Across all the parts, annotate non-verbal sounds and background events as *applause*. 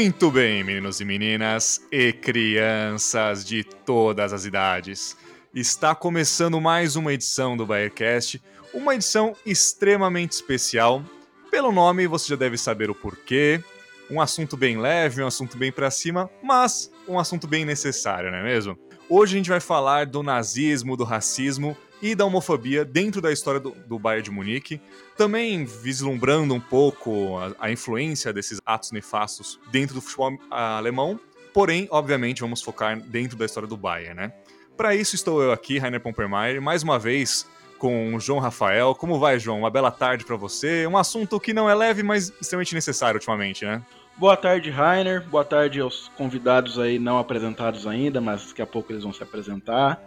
Muito bem, meninos e meninas e crianças de todas as idades. Está começando mais uma edição do Bayercast, uma edição extremamente especial. Pelo nome você já deve saber o porquê. Um assunto bem leve, um assunto bem para cima, mas um assunto bem necessário, não é mesmo? Hoje a gente vai falar do nazismo, do racismo e da homofobia dentro da história do, do Bayern de Munique, também vislumbrando um pouco a, a influência desses atos nefastos dentro do futebol alemão, porém, obviamente, vamos focar dentro da história do Bayern, né? Para isso estou eu aqui, Rainer Pompermeier, mais uma vez com o João Rafael. Como vai, João? Uma bela tarde para você. Um assunto que não é leve, mas extremamente necessário ultimamente, né? Boa tarde, Rainer. Boa tarde aos convidados aí não apresentados ainda, mas daqui a pouco eles vão se apresentar.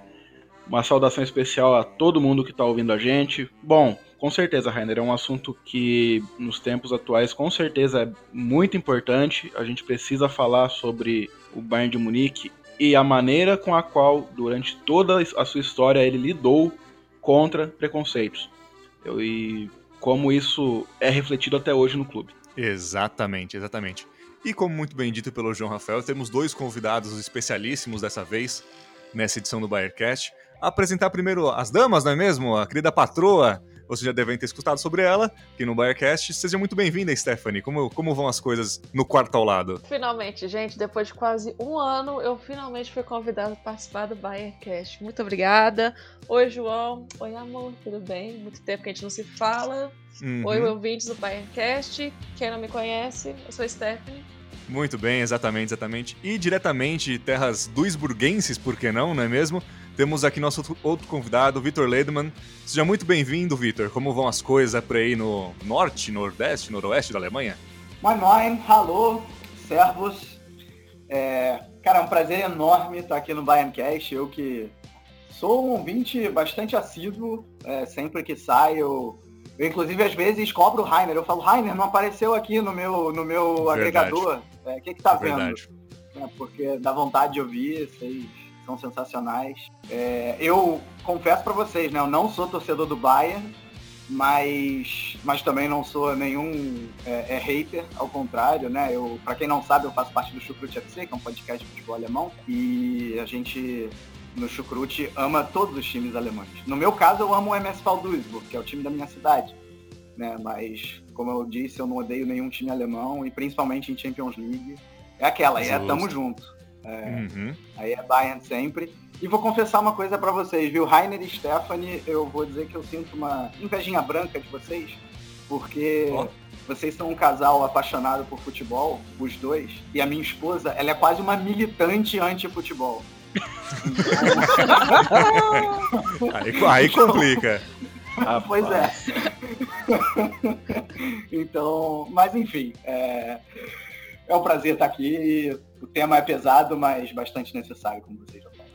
Uma saudação especial a todo mundo que está ouvindo a gente. Bom, com certeza, Rainer, é um assunto que nos tempos atuais com certeza é muito importante. A gente precisa falar sobre o Bayern de Munique e a maneira com a qual, durante toda a sua história, ele lidou contra preconceitos. E como isso é refletido até hoje no clube. Exatamente, exatamente. E como muito bem dito pelo João Rafael, temos dois convidados especialíssimos dessa vez nessa edição do Bayercast apresentar primeiro as damas, não é mesmo? A querida patroa, vocês já devem ter escutado sobre ela aqui no Bayercast. Seja muito bem-vinda, Stephanie. Como, como vão as coisas no quarto ao lado? Finalmente, gente, depois de quase um ano, eu finalmente fui convidado para participar do Bayercast. Muito obrigada. Oi, João. Oi, amor. Tudo bem? Muito tempo que a gente não se fala. Uhum. Oi, ouvintes do Bayercast. Quem não me conhece, eu sou Stephanie. Muito bem, exatamente, exatamente. E diretamente de terras duisburguenses, por que não, não é mesmo? Temos aqui nosso outro convidado, Vitor Ledman. Seja muito bem-vindo, Vitor. Como vão as coisas por aí no norte, nordeste, noroeste da Alemanha? Moin, moin, alô, servos. É, cara, é um prazer enorme estar aqui no Bayerncast. Eu que sou um ouvinte bastante assíduo, é, sempre que saio. Eu, inclusive, às vezes cobro o Rainer. Eu falo, Rainer, não apareceu aqui no meu, no meu agregador. O é, que, que tá vendo? É, porque dá vontade de ouvir, vocês são sensacionais. É, eu confesso para vocês, né? Eu não sou torcedor do Bayern, mas, mas também não sou nenhum é, é hater, ao contrário, né? Eu, para quem não sabe, eu faço parte do Chucrute FC, que é um podcast de futebol alemão, e a gente no Chucrute ama todos os times alemães. No meu caso, eu amo o MSV Duisburg, que é o time da minha cidade, né? Mas como eu disse, eu não odeio nenhum time alemão e principalmente em Champions League. É aquela, é tamo junto. É, uhum. Aí é Bayern sempre. E vou confessar uma coisa para vocês, viu? Rainer e Stephanie, eu vou dizer que eu sinto uma invejinha branca de vocês, porque oh. vocês são um casal apaixonado por futebol, os dois, e a minha esposa, ela é quase uma militante anti-futebol. *laughs* aí, aí complica. Ah, *laughs* pois é. *laughs* então, mas enfim, é, é um prazer estar aqui o tema é pesado, mas bastante necessário, como vocês já falaram.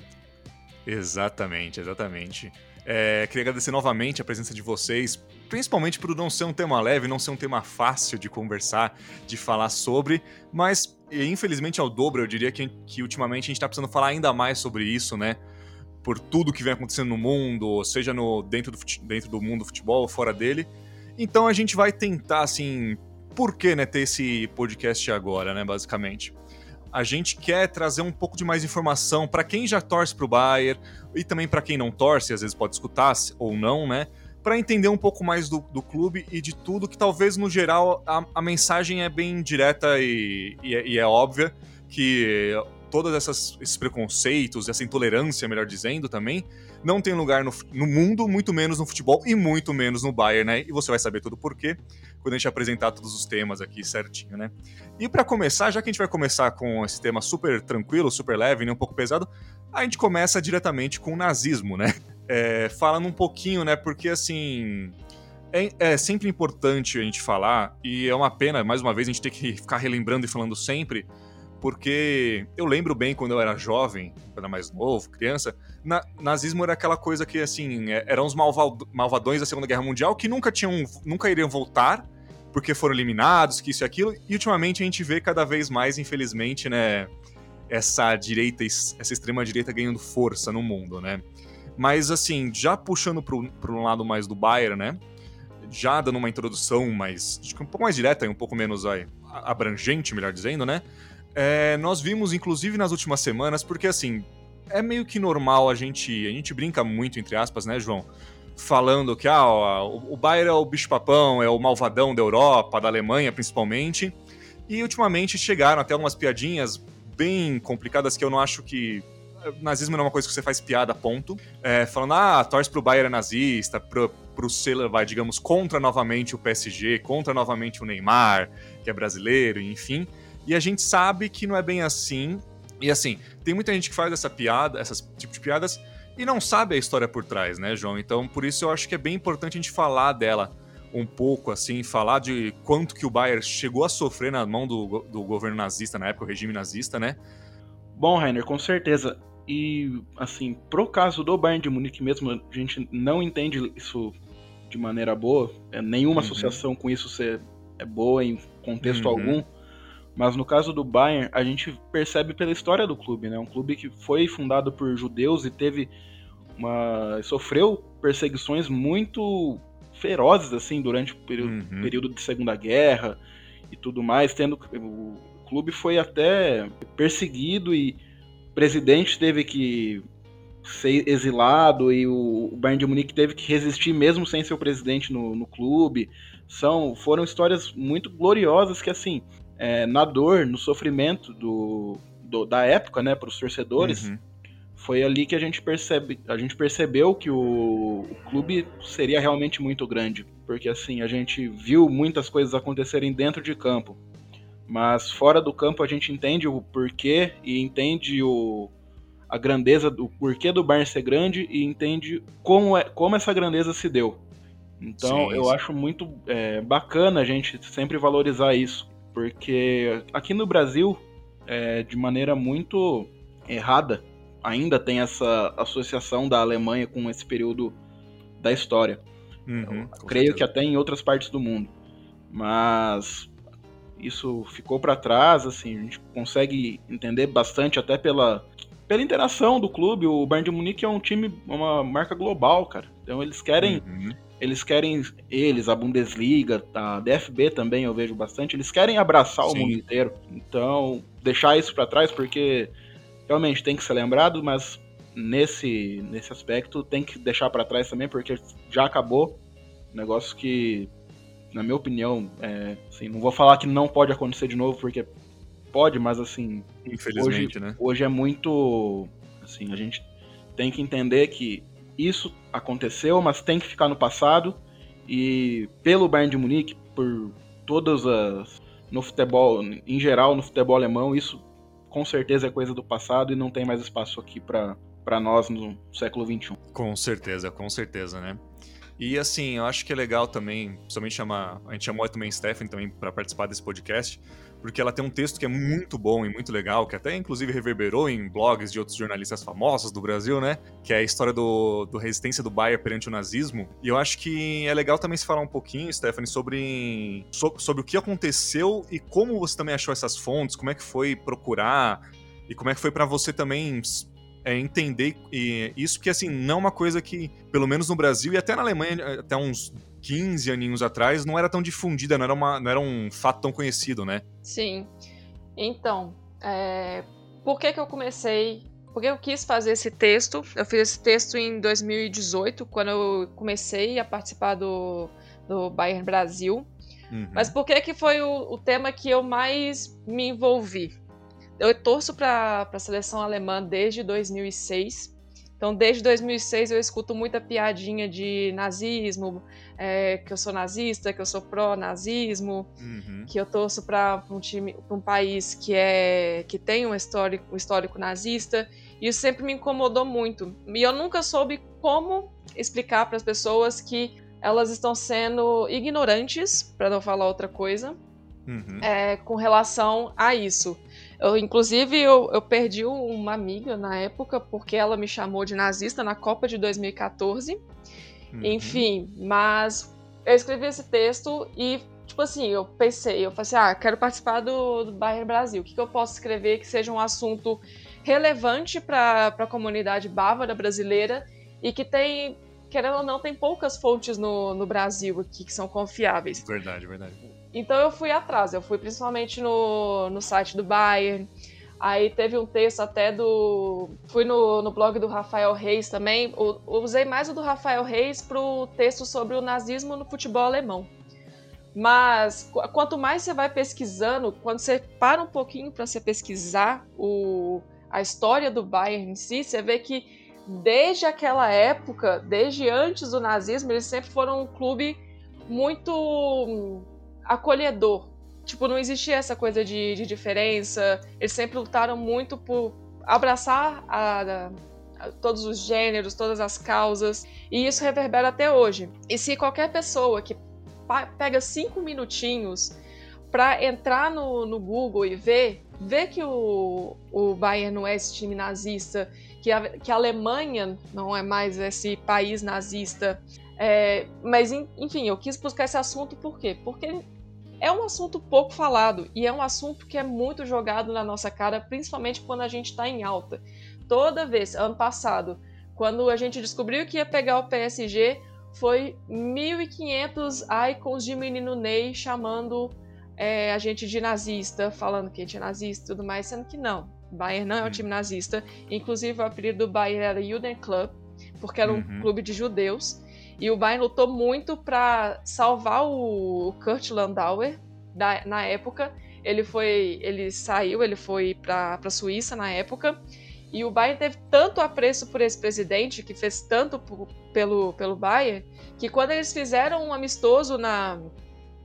Exatamente, exatamente. É, queria agradecer novamente a presença de vocês, principalmente por não ser um tema leve, não ser um tema fácil de conversar, de falar sobre, mas infelizmente ao dobro, eu diria que, que ultimamente a gente está precisando falar ainda mais sobre isso, né? Por tudo que vem acontecendo no mundo, seja no, dentro, do, dentro do mundo do futebol ou fora dele. Então a gente vai tentar, assim, por que né, ter esse podcast agora, né, basicamente? A gente quer trazer um pouco de mais informação para quem já torce para o Bayern e também para quem não torce, às vezes pode escutar ou não, né? Para entender um pouco mais do, do, clube e de tudo, que talvez no geral a, a mensagem é bem direta e, e, é, e é óbvia que todos esses preconceitos, essa intolerância, melhor dizendo, também, não tem lugar no, no, mundo, muito menos no futebol e muito menos no Bayern, né? E você vai saber tudo por quê quando a gente apresentar todos os temas aqui certinho, né? E para começar, já que a gente vai começar com esse tema super tranquilo, super leve, nem um pouco pesado, a gente começa diretamente com o nazismo, né? *laughs* É, falando um pouquinho, né? Porque assim. É, é, sempre importante a gente falar, e é uma pena, mais uma vez, a gente ter que ficar relembrando e falando sempre, porque eu lembro bem quando eu era jovem, quando era mais novo, criança, na, nazismo era aquela coisa que, assim, é, eram os malvadões da Segunda Guerra Mundial que nunca tinham, nunca iriam voltar, porque foram eliminados, que isso e aquilo, e ultimamente a gente vê cada vez mais, infelizmente, né, essa direita, essa extrema direita ganhando força no mundo, né? Mas, assim, já puxando para um lado mais do Bayern, né? Já dando uma introdução mais, um pouco mais direta e um pouco menos aí, abrangente, melhor dizendo, né? É, nós vimos, inclusive, nas últimas semanas, porque, assim, é meio que normal a gente, a gente brinca muito, entre aspas, né, João? Falando que ah, o Bayern é o bicho-papão, é o malvadão da Europa, da Alemanha principalmente. E ultimamente chegaram até algumas piadinhas bem complicadas que eu não acho que nazismo não é uma coisa que você faz piada, ponto. É, falando, ah, torce pro Bayern nazista, pro, pro ser, vai, digamos, contra novamente o PSG, contra novamente o Neymar, que é brasileiro, enfim. E a gente sabe que não é bem assim. E assim, tem muita gente que faz essa piada, essas tipo de piadas, e não sabe a história por trás, né, João? Então, por isso eu acho que é bem importante a gente falar dela um pouco, assim, falar de quanto que o Bayern chegou a sofrer na mão do, do governo nazista, na época, o regime nazista, né? Bom, Rainer, com certeza. E, assim, pro caso do Bayern de Munique mesmo, a gente não entende isso de maneira boa. É, nenhuma uhum. associação com isso ser, é boa em contexto uhum. algum. Mas no caso do Bayern, a gente percebe pela história do clube, né? Um clube que foi fundado por judeus e teve uma sofreu perseguições muito ferozes assim durante o período, uhum. período de Segunda Guerra e tudo mais, tendo o clube foi até perseguido e presidente teve que ser exilado e o, Bayern de Munique teve que resistir mesmo sem ser o presidente no, no clube. São, foram histórias muito gloriosas que, assim, é, na dor, no sofrimento do, do da época, né, para os torcedores, uhum. foi ali que a gente, percebe, a gente percebeu que o, o clube seria realmente muito grande. Porque, assim, a gente viu muitas coisas acontecerem dentro de campo. Mas fora do campo a gente entende o porquê e entende o, a grandeza, o porquê do Bayern ser grande e entende como, é, como essa grandeza se deu. Então sim, eu acho muito é, bacana a gente sempre valorizar isso, porque aqui no Brasil, é, de maneira muito errada, ainda tem essa associação da Alemanha com esse período da história. Uhum, creio certeza. que até em outras partes do mundo. Mas isso ficou para trás, assim, a gente consegue entender bastante até pela, pela interação do clube. O Bayern de Munique é um time, uma marca global, cara. Então eles querem, uhum. Eles querem eles, a Bundesliga, a DFB também eu vejo bastante, eles querem abraçar Sim. o mundo inteiro. Então, deixar isso para trás porque realmente tem que ser lembrado, mas nesse nesse aspecto tem que deixar para trás também porque já acabou. Negócio que na minha opinião, é, assim, não vou falar que não pode acontecer de novo, porque pode, mas assim. Infelizmente, hoje, né? Hoje é muito. Assim, a gente tem que entender que isso aconteceu, mas tem que ficar no passado. E pelo Bayern de Munique, por todas as. No futebol, em geral, no futebol alemão, isso com certeza é coisa do passado e não tem mais espaço aqui para nós no século XXI. Com certeza, com certeza, né? E assim, eu acho que é legal também, principalmente chamar. A gente chamou também Stephanie também para participar desse podcast, porque ela tem um texto que é muito bom e muito legal, que até inclusive reverberou em blogs de outros jornalistas famosos do Brasil, né? Que é a história do, do resistência do Bayer perante o nazismo. E eu acho que é legal também se falar um pouquinho, Stephanie, sobre, sobre, sobre o que aconteceu e como você também achou essas fontes, como é que foi procurar e como é que foi para você também é, entender isso, porque assim, não é uma coisa que, pelo menos no Brasil e até na Alemanha, até uns 15 aninhos atrás, não era tão difundida, não era, uma, não era um fato tão conhecido, né? Sim. Então, é... por que, que eu comecei. Por que eu quis fazer esse texto? Eu fiz esse texto em 2018, quando eu comecei a participar do, do Bayern Brasil. Uhum. Mas por que, que foi o, o tema que eu mais me envolvi? Eu torço para a seleção alemã desde 2006. Então, desde 2006 eu escuto muita piadinha de nazismo, é, que eu sou nazista, que eu sou pró-nazismo, uhum. que eu torço para um time, para um país que é que tem um histórico, um histórico nazista. E isso sempre me incomodou muito. E eu nunca soube como explicar para as pessoas que elas estão sendo ignorantes, para não falar outra coisa, uhum. é, com relação a isso. Eu, inclusive, eu, eu perdi uma amiga na época porque ela me chamou de nazista na Copa de 2014. Uhum. Enfim, mas eu escrevi esse texto e, tipo assim, eu pensei, eu falei assim, ah, quero participar do, do Bayern Brasil. O que, que eu posso escrever que seja um assunto relevante para a comunidade bávara brasileira e que tem, querendo ou não, tem poucas fontes no, no Brasil aqui que são confiáveis. Verdade, verdade. Então eu fui atrás, eu fui principalmente no, no site do Bayern, Aí teve um texto até do. Fui no, no blog do Rafael Reis também. Usei mais o do Rafael Reis pro texto sobre o nazismo no futebol alemão. Mas quanto mais você vai pesquisando, quando você para um pouquinho para você pesquisar o, a história do Bayern em si, você vê que desde aquela época, desde antes do nazismo, eles sempre foram um clube muito acolhedor. Tipo, não existia essa coisa de, de diferença. Eles sempre lutaram muito por abraçar a, a, todos os gêneros, todas as causas. E isso reverbera até hoje. E se qualquer pessoa que pega cinco minutinhos para entrar no, no Google e ver, ver que o, o Bayern não é esse time nazista, que a, que a Alemanha não é mais esse país nazista. É, mas, enfim, eu quis buscar esse assunto por quê? Porque é um assunto pouco falado e é um assunto que é muito jogado na nossa cara, principalmente quando a gente está em alta. Toda vez, ano passado, quando a gente descobriu que ia pegar o PSG, foi 1.500 icons de menino Ney chamando é, a gente de nazista, falando que a gente é nazista e tudo mais, sendo que não. Bayern não é um time nazista. Inclusive, o apelido do Bayern era Juden Club, porque era um uhum. clube de judeus. E o Bayern lutou muito para salvar o Kurt Landauer da, na época. Ele foi, ele saiu, ele foi para a Suíça na época. E o Bayern teve tanto apreço por esse presidente, que fez tanto pelo, pelo Bayern, que quando eles fizeram um amistoso na,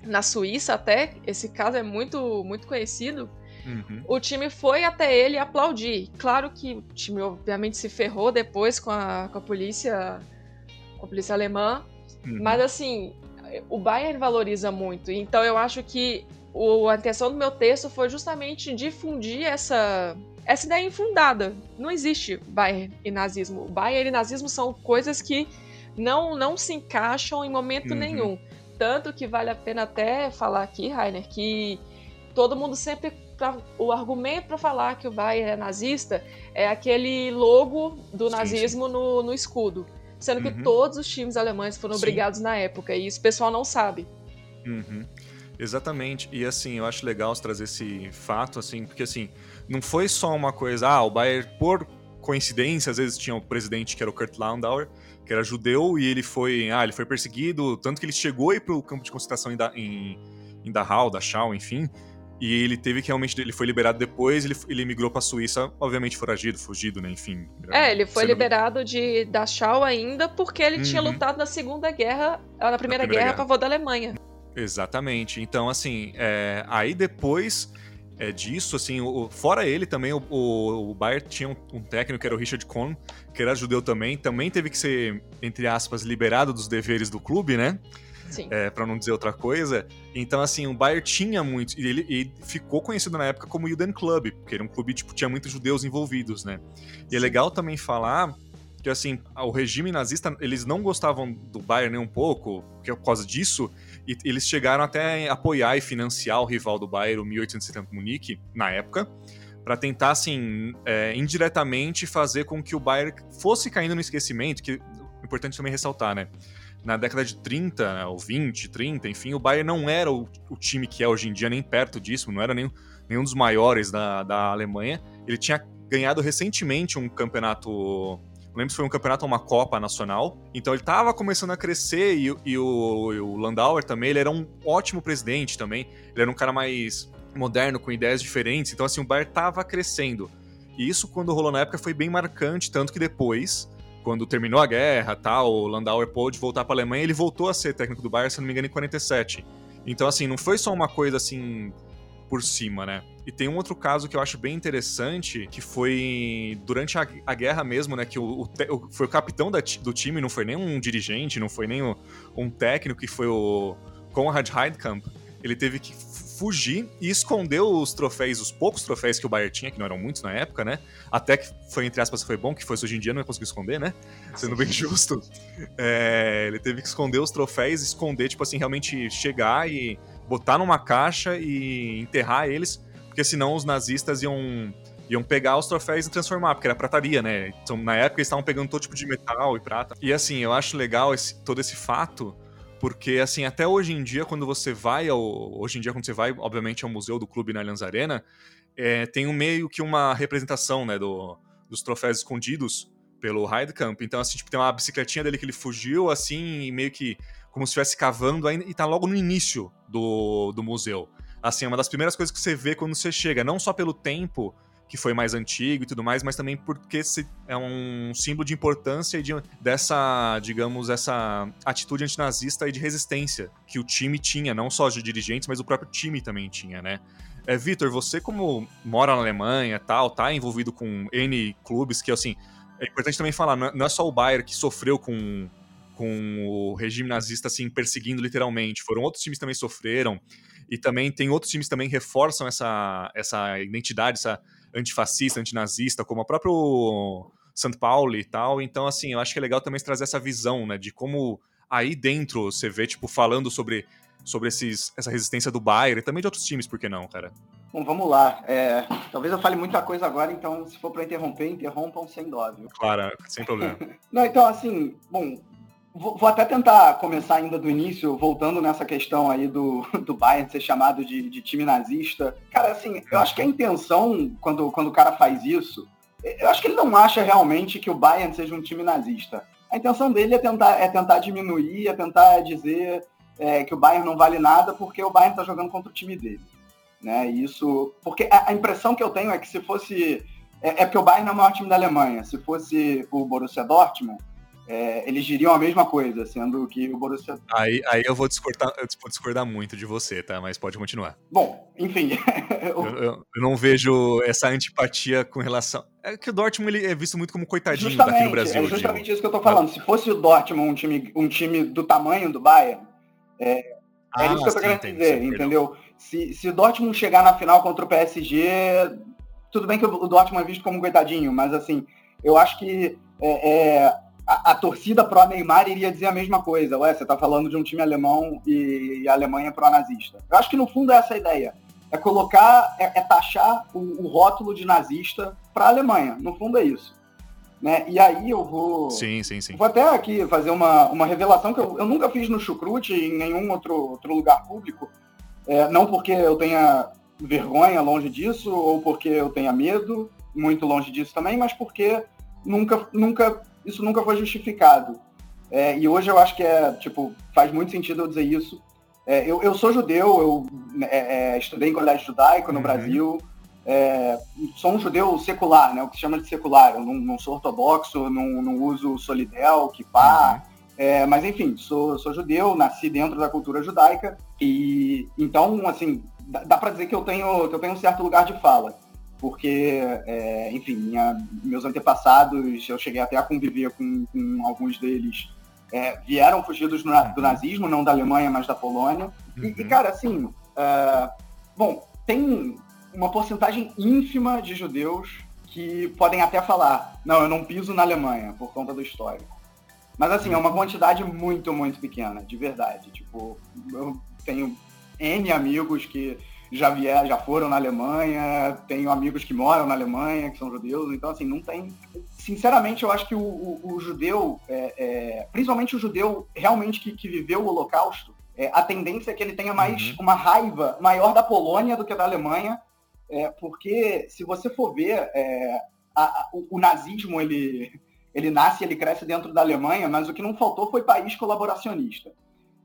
na Suíça até, esse caso é muito, muito conhecido, uhum. o time foi até ele aplaudir. Claro que o time obviamente se ferrou depois com a, com a polícia com a polícia alemã, uhum. mas assim, o Bayern valoriza muito, então eu acho que o, a intenção do meu texto foi justamente difundir essa essa ideia infundada. Não existe Bayern e nazismo. O Bayern e nazismo são coisas que não, não se encaixam em momento uhum. nenhum. Tanto que vale a pena até falar aqui, Rainer, que todo mundo sempre. Pra, o argumento para falar que o Bayern é nazista é aquele logo do sim, nazismo sim. No, no escudo. Sendo uhum. que todos os times alemães foram sim. obrigados na época, e isso o pessoal não sabe. Uhum. Exatamente. E assim, eu acho legal trazer esse fato, assim, porque assim, não foi só uma coisa, ah, o Bayern, por coincidência, às vezes tinha o presidente que era o Kurt Landauer, que era judeu, e ele foi, ah, ele foi perseguido, tanto que ele chegou aí pro campo de concentração em, da, em, em Dachau, Dachau, enfim, e ele teve que realmente, ele foi liberado depois, ele, ele migrou pra Suíça, obviamente foragido, fugido, né, enfim. É, ele foi liberado no... de Dachau ainda porque ele uhum. tinha lutado na Segunda Guerra, na Primeira, na primeira Guerra, Guerra a favor da Alemanha. Exatamente. Então, assim, é, aí depois é, disso, assim, o, fora ele também, o, o, o Bayern tinha um, um, técnico que era o Richard Kohn, que era judeu também, também teve que ser, entre aspas, liberado dos deveres do clube, né? É, para não dizer outra coisa. Então, assim, o Bayern tinha muito. E ele, ele ficou conhecido na época como Juden Club, porque era um clube, tipo, tinha muitos judeus envolvidos, né? E é Sim. é legal também falar que assim, o regime nazista, eles não gostavam do Bayern nem um pouco, porque é por causa disso, e eles chegaram até a apoiar e financiar o rival do Bayern, o 1870 Munique, na época, para tentar, assim, é, indiretamente fazer com que o Bayern fosse caindo no esquecimento, que é importante também ressaltar, né? Na década de 30, né, ou 20, 30, enfim, o Bayern não era o, o, time que é hoje em dia, nem perto disso, não era nem, nenhum dos maiores da, da Alemanha. Ele tinha ganhado recentemente um campeonato não lembro se foi um campeonato ou uma Copa Nacional. Então ele estava começando a crescer e, e, o, e, o, Landauer também, ele era um ótimo presidente também. Ele era um cara mais moderno, com ideias diferentes. Então, assim, o Bayern estava crescendo. E isso, quando rolou na época, foi bem marcante, tanto que depois, quando terminou a guerra, tal, o Landauer pôde voltar para a Alemanha, ele voltou a ser técnico do Bayern, se não me engano, em 47. Então, assim, não foi só uma coisa assim por cima, né? E tem um outro caso que eu acho bem interessante, que foi durante a, a guerra mesmo, né? Que o, o, foi o capitão da, do time, não foi nem um dirigente, não foi nem o, um técnico, que foi o Konrad Heidkamp. Ele teve que fugir e escondeu os troféus, os poucos troféus que o Bayern tinha, que não eram muitos na época, né? Até que foi, entre aspas, foi bom, que fosse hoje em dia não ia conseguir esconder, né? Sendo bem *laughs* justo. É, ele teve que esconder os troféus, esconder, tipo assim, realmente chegar e botar numa caixa e enterrar eles, porque senão os nazistas iam iam pegar os troféus e transformar, porque era prataria, né? Então, na época eles estavam pegando todo tipo de metal e prata. E assim, eu acho legal esse, todo esse fato, porque assim, até hoje em dia, quando você vai ao. Hoje em dia, quando você vai, obviamente, ao museu do clube na Allianz Arena, é, tem um meio que uma representação, né, do, dos troféus escondidos pelo Heidkamp. Então, assim, tipo, tem uma bicicletinha dele que ele fugiu, assim, meio que como se estivesse cavando ainda, e tá logo no início do, do museu. Assim, é uma das primeiras coisas que você vê quando você chega, não só pelo tempo que foi mais antigo e tudo mais, mas também porque é um símbolo de importância e de, dessa, digamos, essa atitude antinazista e de resistência que o time tinha, não só de dirigentes, mas o próprio time também tinha, né? É, Vitor, você como mora na Alemanha tal, tá envolvido com N clubes que, assim, é importante também falar, não é, é só o Bayern que sofreu com, com o regime nazista, assim, perseguindo literalmente, foram outros times que também sofreram, e também tem outros times que também reforçam essa, essa identidade, essa antifascista, antinazista, como o próprio São Paulo e tal. Então, assim, eu acho que é legal também trazer essa visão, né, de como aí dentro você vê, tipo, falando sobre, sobre esses, essa resistência do Bayern e também de outros times, por que não, cara? Bom, vamos lá. É, talvez eu fale muita coisa agora, então se for para interromper, interrompam sem dó, viu? Claro, sem problema. *laughs* não, então, assim, bom, Vou, vou, até tentar começar ainda do início, voltando nessa questão aí do, *laughs* do Bayern ser chamado de, de time nazista. Cara, assim, eu acho que a intenção, quando, quando o cara faz isso, eu acho que ele não acha realmente que o Bayern seja um time nazista. A intenção dele é tentar, é tentar diminuir, é tentar dizer é, que o Bayern não vale nada porque o Bayern está jogando contra o time dele. Né? Isso, porque a, a, impressão que eu tenho é que se fosse... É, é porque o Bayern é o maior time da Alemanha. Se fosse o Borussia Dortmund, é, eles diriam a mesma coisa, sendo que o Borussia... Aí, aí eu vou discordar, eu vou discordar muito de você, tá? Mas pode continuar. Bom, enfim... *laughs* eu, eu, eu, não vejo essa antipatia com relação... É que o Dortmund ele é visto muito como coitadinho justamente, daqui no Brasil. É justamente isso que eu tô falando. Se fosse o Dortmund um time, um time do tamanho do Bayern, é, é ah, é isso que eu tô querendo entendi, dizer, entendeu? Se, se o Dortmund chegar na final contra o PSG, tudo bem que o Dortmund é visto como um coitadinho, mas assim, eu acho que é, é, a, a, torcida pró-Neymar iria dizer a mesma coisa. Ué, você está falando de um time alemão e, e a Alemanha pró-nazista. Eu acho que no fundo é essa a ideia. É colocar, é, é taxar o, o, rótulo de nazista para a Alemanha. No fundo é isso. Né? E aí eu vou. Sim, sim, sim. Vou até aqui fazer uma, uma revelação que eu, eu nunca fiz no Chucrute em nenhum outro, outro lugar público. É, não porque eu tenha vergonha longe disso, ou porque eu tenha medo, muito longe disso também, mas porque nunca, nunca isso nunca foi justificado. É, e hoje eu acho que é, tipo, faz muito sentido eu dizer isso. É, eu, eu sou judeu, eu é, é estudei em colégio judaico no uhum. Brasil, é, sou um judeu secular, né, o que se chama de secular. Eu não, não sou ortodoxo, não, não uso solidel, kippah, uhum. É, mas enfim, sou, sou judeu, nasci dentro da cultura judaica e então, assim, dá, dá para dizer que eu tenho que eu tenho um certo lugar de fala porque, é, enfim, minha, meus antepassados, eu cheguei até a conviver com, com alguns deles, é, vieram fugidos do, do, nazismo, não da Alemanha, mas da Polônia. Uhum. E, e, cara, assim, uh, bom, tem uma porcentagem ínfima de judeus que podem até falar, não, eu não piso na Alemanha por conta do histórico. Mas assim, é uma quantidade muito, muito pequena, de verdade. Tipo, eu tenho N amigos que já vieram, já foram na Alemanha, tenho amigos que moram na Alemanha, que são judeus, então assim, não tem. Sinceramente, eu acho que o, o, o judeu, é, é, principalmente o judeu realmente que, que viveu o Holocausto, é, a tendência é que ele tenha mais uhum. uma raiva maior da Polônia do que da Alemanha, é, porque se você for ver, é, a, a, o, o nazismo ele, ele nasce, ele cresce dentro da Alemanha, mas o que não faltou foi país colaboracionista.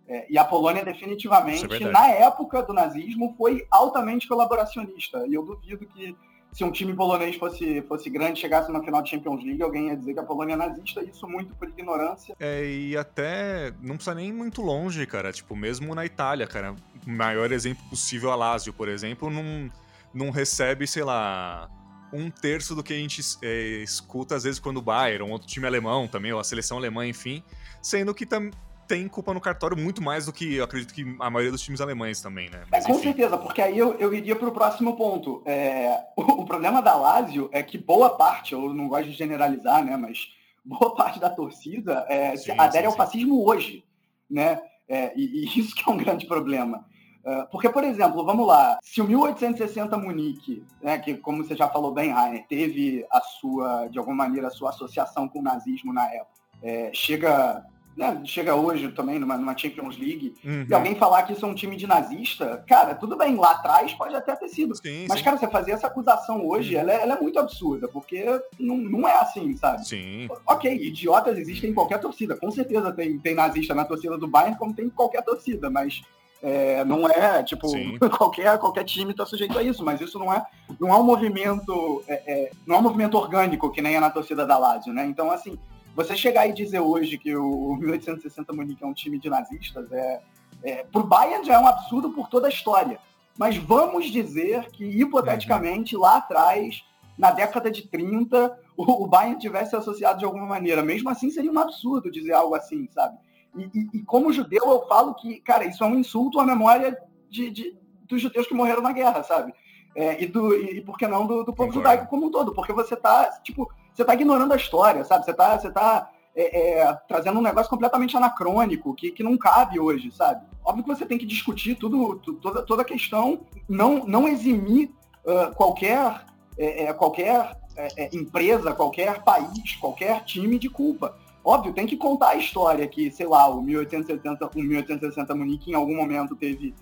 É, e a Polônia definitivamente, é na época do nazismo, foi altamente colaboracionista. E eu duvido que se um time polonês fosse, fosse grande, chegasse na final de Champions League, alguém ia dizer que a Polônia é nazista, isso muito por ignorância. É, e até não precisa nem ir muito longe, cara. Tipo, mesmo na Itália, cara, o maior exemplo possível, a Lazio, por exemplo, não, não recebe, sei lá, um terço do que a gente é, escuta às vezes quando o Bayern, um outro time alemão também, ou a seleção alemã, enfim, sendo que tam, tem culpa no cartório muito mais do que eu acredito que a maioria dos times alemães também, né? Mas, é, com enfim. certeza, porque aí eu, eu iria para o próximo ponto. É, o, o, problema da Lazio é que boa parte, eu não gosto de generalizar, né? Mas boa parte da torcida é, sim, adere sim, ao fascismo hoje, né? É, e, e, *laughs* isso que é um grande problema. Uh, porque, por exemplo, vamos lá, se o 1860 Munique, né, que como você já falou bem, Rainer, teve a sua, de alguma maneira, a sua associação com o nazismo na época, é, chega né, chega hoje também numa, numa Champions League, uhum. e alguém falar que isso é um time de nazista, cara, tudo bem, lá atrás pode até ter sido. Sim, mas, sim. cara, você fazer essa acusação hoje, ela é, ela é, muito absurda, porque não, não é assim, sabe? Sim. Ok, idiotas existem em qualquer torcida. Com certeza tem, tem nazista na torcida do Bayern, como tem em qualquer torcida, mas é, não é, tipo, *laughs* qualquer, qualquer time está sujeito a isso, mas isso não é, não é um movimento, é, é, não é um movimento orgânico, que nem é na torcida da Lazio, né? Então, assim, você chegar e dizer hoje que o 1860 Munique é um time de nazistas, é, é, pro Bayern já é um absurdo por toda a história. Mas vamos dizer que, hipoteticamente, uhum. lá atrás, na década de 30, o, o Bayern tivesse associado de alguma maneira. Mesmo assim, seria um absurdo dizer algo assim, sabe? E, e, e como judeu, eu falo que, cara, isso é um insulto à memória de, de dos judeus que morreram na guerra, sabe? É, e, do, e, por que não do, do povo judaico como um todo? Porque você tá, tipo, você está ignorando a história, sabe? Você está você tá, é, é, trazendo um negócio completamente anacrônico, que, que não cabe hoje, sabe? Óbvio que você tem que discutir tudo, toda, toda a questão, não, não eximir uh, qualquer, é, é qualquer é, é, empresa, qualquer país, qualquer time de culpa. Óbvio, tem que contar a história que, sei lá, o 1870, o 1860 Munique em algum momento teve,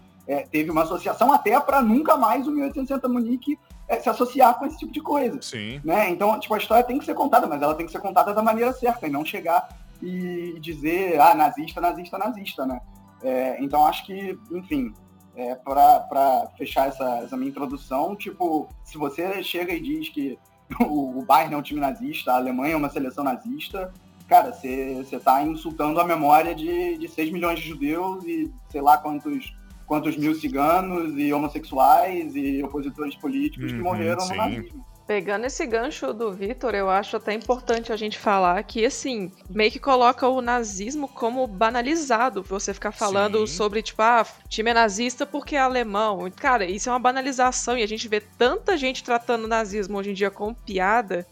teve uma associação até para nunca mais o 1860 Munique é, se associar com esse tipo de coisa. Sim. Né? Então, tipo, a história tem que ser contada, mas ela tem que ser contada da maneira certa e não chegar e dizer, ah, nazista, nazista, nazista, né? É, então, acho que, enfim, é, para fechar essa, essa, minha introdução, tipo, se você chega e diz que *laughs* o, o Bayern é um time nazista, a Alemanha é uma seleção nazista, cara, você está insultando a memória de, de 6 milhões de judeus e sei lá quantos quantos mil ciganos e homossexuais e opositores políticos uhum, que morreram sim. no nazismo. Pegando esse gancho do Vitor, eu acho até importante a gente falar que, assim, meio que coloca o nazismo como banalizado. Você ficar falando Sim. sobre, tipo, ah, time é nazista porque é alemão. Cara, isso é uma banalização e a gente vê tanta gente tratando o nazismo hoje em dia como piada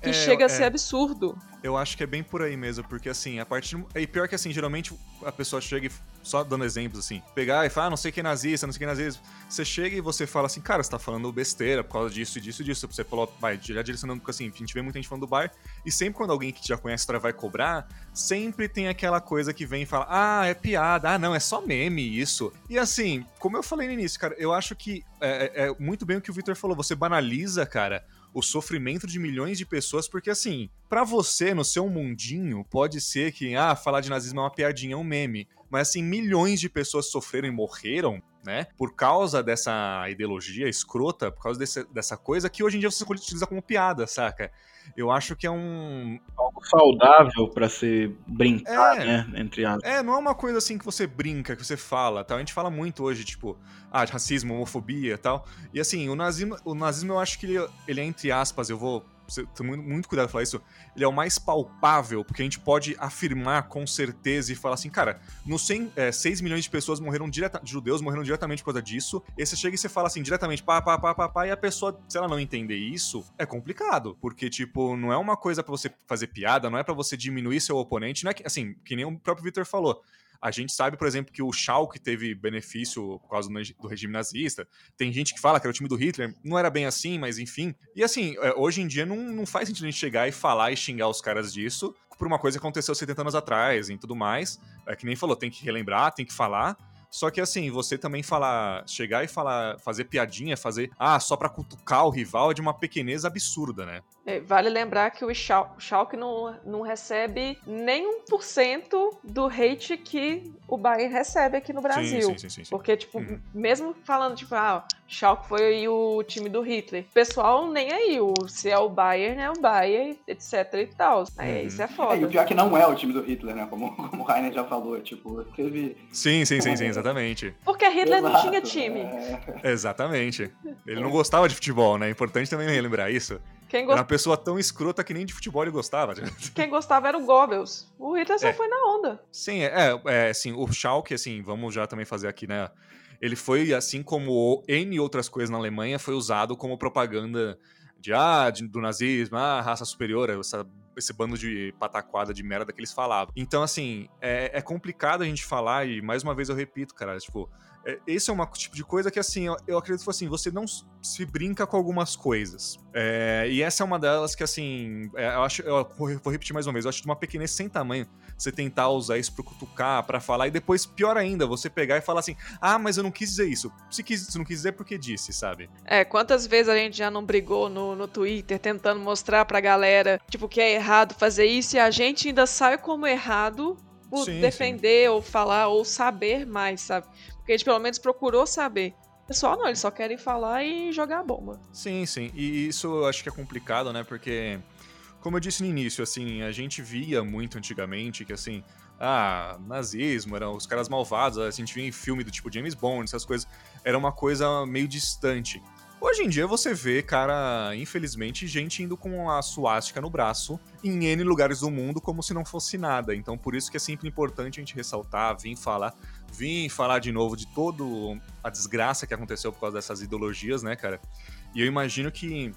que é, chega a ser é. absurdo. Eu acho que é bem por aí mesmo, porque assim, a partir. E pior que assim, geralmente a pessoa chega e. Só dando exemplos assim, pegar e falar, ah, não sei quem é nazista, não sei quem é nazista. Você chega e você fala assim, cara, você tá falando besteira por causa disso, disso e disso. Você falou, vai, já direcionando, porque assim, a gente vê muita gente falando do bar, e sempre quando alguém que já conhece vai cobrar, sempre tem aquela coisa que vem e fala, ah, é piada, ah, não, é só meme isso. E assim, como eu falei no início, cara, eu acho que é, é, é muito bem o que o Victor falou, você banaliza, cara, o sofrimento de milhões de pessoas, porque assim, para você, no seu mundinho, pode ser que, ah, falar de nazismo é uma piadinha, é um meme. Mas assim, milhões de pessoas sofreram e morreram, né? Por causa dessa ideologia escrota, por causa desse, dessa coisa que hoje em dia você utiliza como piada, saca? Eu acho que é um. Algo saudável para se brincar, é, né? Entre as. É, não é uma coisa assim que você brinca, que você fala, tal. A gente fala muito hoje, tipo, ah, racismo, homofobia e tal. E assim, o nazismo, o nazismo eu acho que ele, ele é, entre aspas, eu vou muito, muito cuidado falar isso, ele é o mais palpável, porque a gente pode afirmar com certeza e falar assim, cara, no 100, é, 6 milhões de pessoas morreram diretamente, judeus morreram diretamente por causa disso, e você chega e você fala assim, diretamente, pá, pá, pá, pá, pá, e a pessoa, se ela não entender isso, é complicado, porque, tipo, não é uma coisa para você fazer piada, não é para você diminuir seu oponente, não é que, assim, que nem o próprio Victor falou, a gente sabe, por exemplo, que o Schalke teve benefício por causa do regime nazista. Tem gente que fala que era o time do Hitler. Não era bem assim, mas enfim. E assim, é, hoje em dia não, não faz sentido a gente chegar e falar e xingar os caras disso por uma coisa que aconteceu 70 anos atrás e tudo mais. É que nem falou, tem que relembrar, tem que falar. Só que assim, você também falar, chegar e falar, fazer piadinha, fazer, ah, só pra cutucar o rival é de uma pequenez absurda, né? É, vale lembrar que o Schalke não, não recebe nem 1% do hate que o Bayern recebe aqui no Brasil. Sim, sim, sim, sim Porque, tipo, uhum. mesmo falando, tipo, ah, Schalke foi o time do Hitler. O pessoal nem aí, o, se é o Bayern, é o Bayern, etc e tal. É, uhum. Isso é foda. É, e o pior é que não é o time do Hitler, né? Como, *laughs* como o Rainer já falou, tipo, teve... Sim, sim, sim, sim, exatamente. Porque Hitler Exato, não tinha time. É... Exatamente. Ele não gostava de futebol, né? É importante também lembrar isso. Quem gost... Era uma pessoa tão escrota que nem de futebol ele gostava. *laughs* Quem gostava era o Goebbels. O Hitler só é. foi na onda. Sim, é, é, assim, o Schalke, assim, vamos já também fazer aqui, né? Ele foi, assim como N outras coisas na Alemanha, foi usado como propaganda de, ah, de, do nazismo, ah, raça superior, essa, esse bando de pataquada de merda que eles falavam. Então, assim, é, é complicado a gente falar, e mais uma vez eu repito, cara, tipo, É, esse é um tipo de coisa que, assim, eu, eu acredito que assim, você não se brinca com algumas coisas. É, e essa é uma delas que, assim, é, eu acho, eu vou repetir mais uma vez, eu acho de uma pequenez sem tamanho você tentar usar isso pra cutucar, pra falar, e depois, pior ainda, você pegar e falar assim, ah, mas eu não quis dizer isso. Se, quis, se não quis dizer, porque disse, sabe? É, quantas vezes a gente já não brigou no, no Twitter tentando mostrar pra galera, tipo, que é errado fazer isso, e a gente ainda sai como errado por sim, defender sim. ou falar ou saber mais, sabe? Porque a gente pelo menos procurou saber. Pessoal não, eles só querem falar e jogar a bomba. Sim, sim. E isso eu acho que é complicado, né? Porque, como eu disse no início, assim, a gente via muito antigamente que, assim, ah, nazismo, eram os caras malvados, a gente via em filme do tipo James Bond, essas coisas. Era uma coisa meio distante. Hoje em dia você vê, cara, infelizmente, gente indo com a suástica no braço em N lugares do mundo como se não fosse nada. Então por isso que é sempre importante a gente ressaltar, vir falar, vir falar de novo de toda a desgraça que aconteceu por causa dessas ideologias, né, cara? E eu imagino que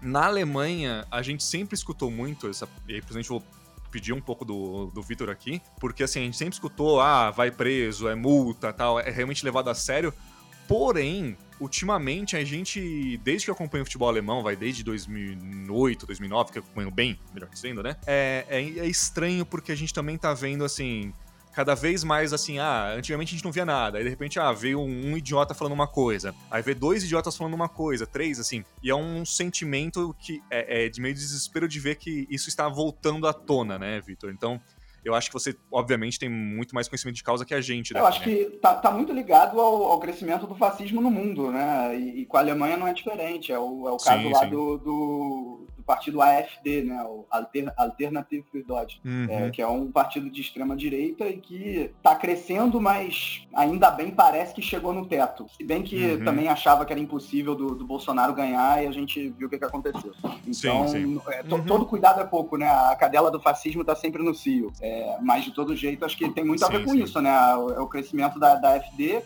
na Alemanha a gente sempre escutou muito essa. E aí, por vou pedir um pouco do, do Vitor aqui, porque assim, a gente sempre escutou, ah, vai preso, é multa tal, é realmente levado a sério. Porém, ultimamente a gente, desde que eu acompanho o futebol alemão, vai desde 2008, 2009, que eu acompanho bem, melhor dizendo, né? É, é, é estranho porque a gente também tá vendo, assim, cada vez mais assim, ah, antigamente a gente não via nada, aí de repente, ah, veio um, um, idiota falando uma coisa, aí vê dois idiotas falando uma coisa, três, assim, e é um sentimento que é, é de meio desespero de ver que isso está voltando à tona, né, Vitor? Então, eu acho que você, obviamente, tem muito mais conhecimento de causa que a gente. Eu acho que tá, tá muito ligado ao, ao, crescimento do fascismo no mundo, né? E, e, com a Alemanha não é diferente. É o, é o caso sim, lá sim. Do, do, partido AFD, né? O Alter, Alternative für Deutschland, uhum. é, que é um partido de extrema direita e que está crescendo, mas ainda bem parece que chegou no teto. Se bem que uhum. também achava que era impossível do, do, Bolsonaro ganhar e a gente viu o que, que aconteceu. Então, sim, é, to, uhum. todo cuidado é pouco, né? A cadela do fascismo está sempre no cio. É, é, mas de todo jeito, acho que tem muito sim, a ver com sim. isso, né? O, é o crescimento da, da FD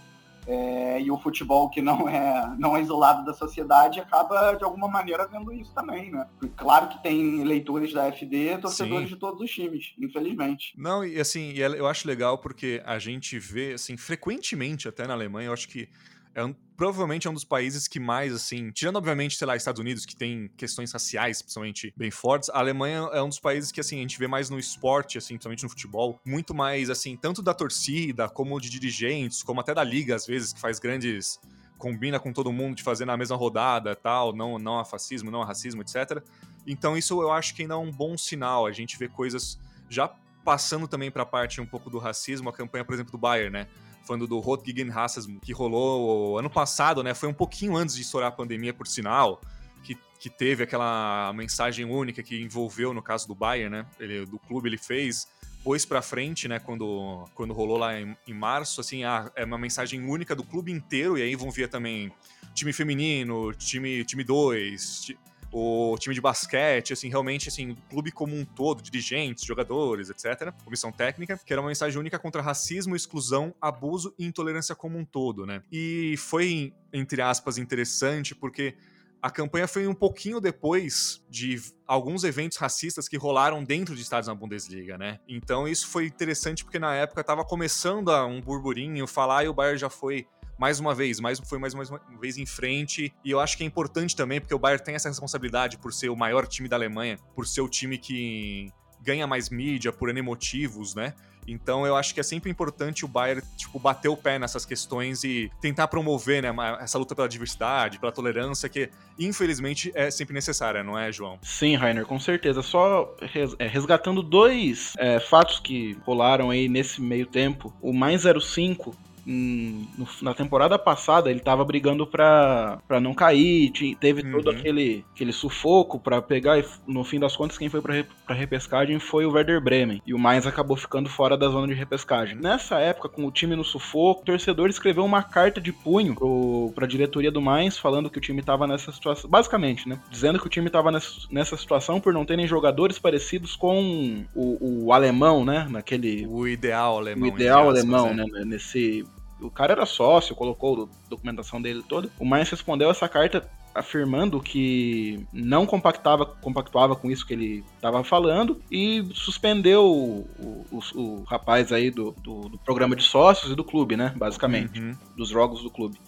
é, e o futebol que não é, não é isolado da sociedade acaba, de alguma maneira, vendo isso também, né? Claro que tem eleitores da FD, torcedores Sim. de todos os times, infelizmente. Não, e assim, eu acho legal porque a gente vê, assim, frequentemente até na Alemanha, eu acho que é um, provavelmente é um dos países que mais, assim, tirando obviamente, sei lá, Estados Unidos, que tem questões raciais, principalmente, bem fortes, a Alemanha é um dos países que, assim, a gente vê mais no esporte, assim, principalmente no futebol, muito mais, assim, tanto da torcida, como de dirigentes, como até da liga, às vezes, que faz grandes combina com todo mundo de fazer na mesma rodada, tal, não, não a fascismo, não a racismo, etc. Então isso eu acho que ainda é um bom sinal. A gente vê coisas já passando também para a parte um pouco do racismo, a campanha, por exemplo, do Bayern, né? Falando do Rot gegen Rassism, que rolou ano passado, né? Foi um pouquinho antes de estourar a pandemia, por sinal, que, que teve aquela mensagem única que envolveu, no caso do Bayern, né? Ele, do clube, ele fez pôs para frente, né, quando, quando rolou lá em, em março, assim, ah, é uma mensagem única do clube inteiro, e aí vão ver também time feminino, time time 2, o time de basquete, assim, realmente, assim, o clube como um todo, dirigentes, jogadores, etc., comissão técnica, que era uma mensagem única contra racismo, exclusão, abuso e intolerância como um todo, né? E foi, entre aspas, interessante porque a campanha foi um pouquinho depois de alguns eventos racistas que rolaram dentro de estádios na Bundesliga, né? Então isso foi interessante porque na época estava começando um burburinho falar e o Bayern já foi mais uma vez, mais, foi mais, mais uma vez em frente. E eu acho que é importante também, porque o Bayern tem essa responsabilidade por ser o maior time da Alemanha, por ser o time que ganha mais mídia por N motivos, né? Então eu acho que é sempre importante o Bayern, tipo, bater o pé nessas questões e tentar promover, né, essa luta pela diversidade, pela tolerância, que infelizmente é sempre necessária, não é, João? Sim, Rainer, com certeza. Só é, resgatando dois é, fatos que rolaram aí nesse meio tempo. O Mais 05 em, no, na temporada passada ele tava brigando pra, pra não cair, teve uhum. todo aquele, aquele sufoco pra pegar e no fim das contas quem foi pra, pra repescagem foi o Werder Bremen e o Mainz acabou ficando fora da zona de repescagem. Nessa época, com o time no sufoco, o torcedor escreveu uma carta de punho pro, pra diretoria do Mainz falando que o time tava nessa situação, basicamente, né? Dizendo que o time tava nessa, nessa situação por não terem jogadores parecidos com o, o alemão, né? Naquele... O ideal alemão. O ideal alemão, né? Nesse o cara era sócio, colocou a documentação dele toda. O Mainz respondeu essa carta afirmando que não compactava, compactuava com isso que ele estava falando e suspendeu o, o, o, rapaz aí do, do, do, programa de sócios e do clube, né? Basicamente, uhum. dos jogos do clube.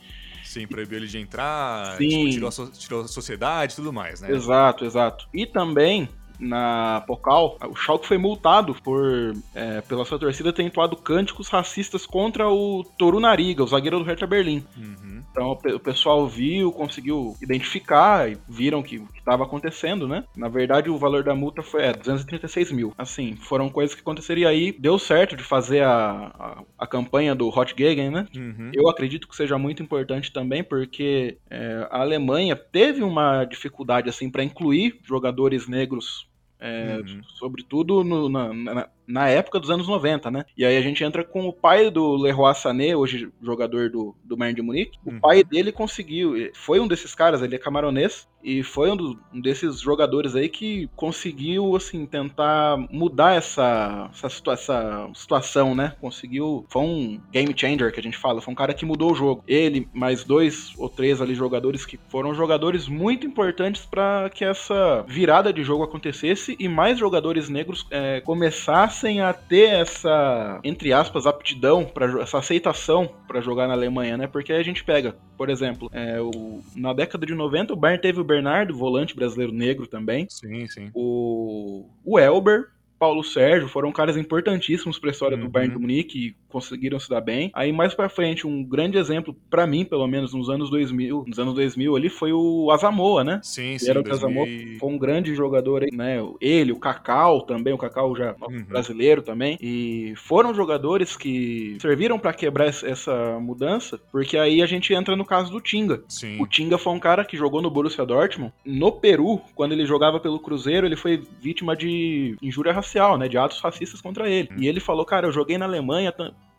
Sim, proibiu ele de entrar, tipo, tirou, a tirou a sociedade e tudo mais, né? Exato, exato. E também na Pocal, o Schalke foi multado por é, pela sua torcida ter entoado cânticos racistas contra o Toru Nariga, o zagueiro do Hertha Berlim. Uhum. Então o pessoal viu, conseguiu identificar e viram que estava acontecendo, né? Na verdade, o valor da multa foi é, 236 mil. Assim, foram coisas que aconteceria aí. Deu certo de fazer a, a, a campanha do Hot Gegen, né? Uhum. Eu acredito que seja muito importante também, porque é, a Alemanha teve uma dificuldade assim para incluir jogadores negros é, uhum. Sobretudo no, na, na, na época dos anos 90, né? E aí a gente entra com o pai do Leroy Sané, hoje jogador do, do Bayern de Munique. O uhum. pai dele conseguiu, foi um desses caras, ele é camaronês, e foi um, do, um desses jogadores aí que conseguiu, assim, tentar mudar essa, essa, situa essa, situação, né? Conseguiu, foi um game changer que a gente fala, foi um cara que mudou o jogo. Ele, mais dois ou três ali jogadores que foram jogadores muito importantes para que essa virada de jogo acontecesse e mais jogadores negros é, começassem passassem a ter essa, entre aspas, aptidão, para essa aceitação para jogar na Alemanha, né? Porque a gente pega, por exemplo, é, o, na década de 90 o Bayern teve o Bernardo, volante brasileiro negro também. Sim, sim. O, o Elber, Paulo Sérgio foram caras importantíssimos para a história uhum. do Bayern de Munique conseguiram se dar bem. Aí mais para frente, um grande exemplo para mim, pelo menos nos anos 2000, nos anos 2000 ali foi o Asamoah, né? Sim, sim. Era o Asamoah, foi um grande jogador aí, né? Ele, o Cacau também, o Cacau já uhum. brasileiro também. E foram jogadores que serviram para quebrar essa mudança, porque aí a gente entra no caso do Tinga. Sim. O Tinga foi um cara que jogou no Borussia Dortmund. No Peru, quando ele jogava pelo Cruzeiro, ele foi vítima de injúria racial né? De atos racistas contra ele. Hum. E ele falou, cara, eu joguei na Alemanha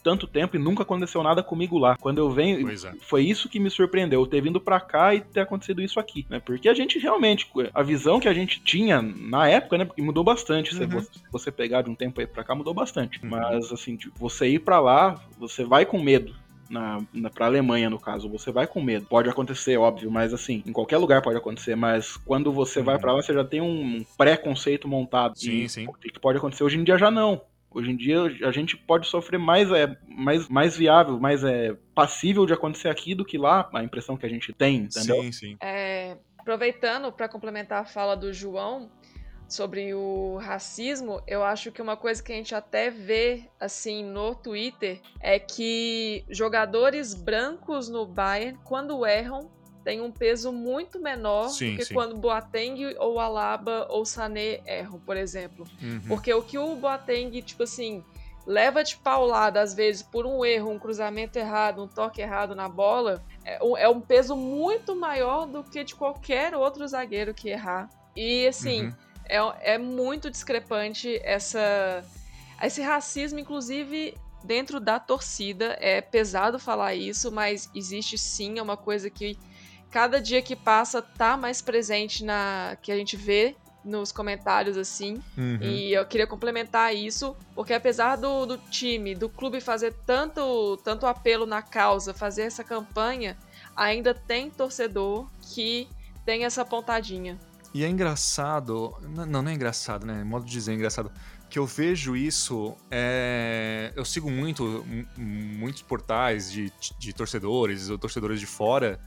tanto tempo e nunca aconteceu nada comigo lá. Quando eu venho, é. foi isso que me surpreendeu, ter vindo para cá e ter acontecido isso aqui, né? Porque a gente realmente, a visão que a gente tinha na época, né, mudou bastante. Uhum. Se você pegar de um tempo aí para cá, mudou bastante. Uhum. Mas assim, você ir para lá, você vai com medo na, na pra Alemanha, no caso, você vai com medo. Pode acontecer, óbvio, mas assim, em qualquer lugar pode acontecer, mas quando você vai para lá, você já tem um pré-conceito montado. Sim, e, sim. que pode acontecer hoje em dia já não. Hoje em dia a gente pode sofrer mais, é, mais, mais viável, mais é, passível de acontecer aqui do que lá, a impressão que a gente tem, entendeu? Sim, sim. É, aproveitando para complementar a fala do João, sobre o racismo, eu acho que uma coisa que a gente até vê assim no Twitter é que jogadores brancos no Bayern, quando erram, tem um peso muito menor sim, do que sim. quando Boateng ou Alaba ou Sané erram, por exemplo. Uhum. Porque o que o Boateng, tipo assim, leva de paulada às vezes por um erro, um cruzamento errado, um toque errado na bola, é um, é peso muito maior do que de qualquer outro zagueiro que errar. E assim, uhum é, é muito discrepante essa, esse racismo, inclusive dentro da torcida. É pesado falar isso, mas existe sim, é uma coisa que cada dia que passa tá mais presente na que a gente vê nos comentários assim. Uhum. E eu queria complementar isso, porque apesar do, do time, do clube fazer tanto, tanto apelo na causa, fazer essa campanha, ainda tem torcedor que tem essa pontadinha. E é engraçado, não, não é engraçado, né? Modo de dizer é engraçado. Que eu vejo isso, é, eu sigo muito muitos portais de, de torcedores ou torcedores de fora.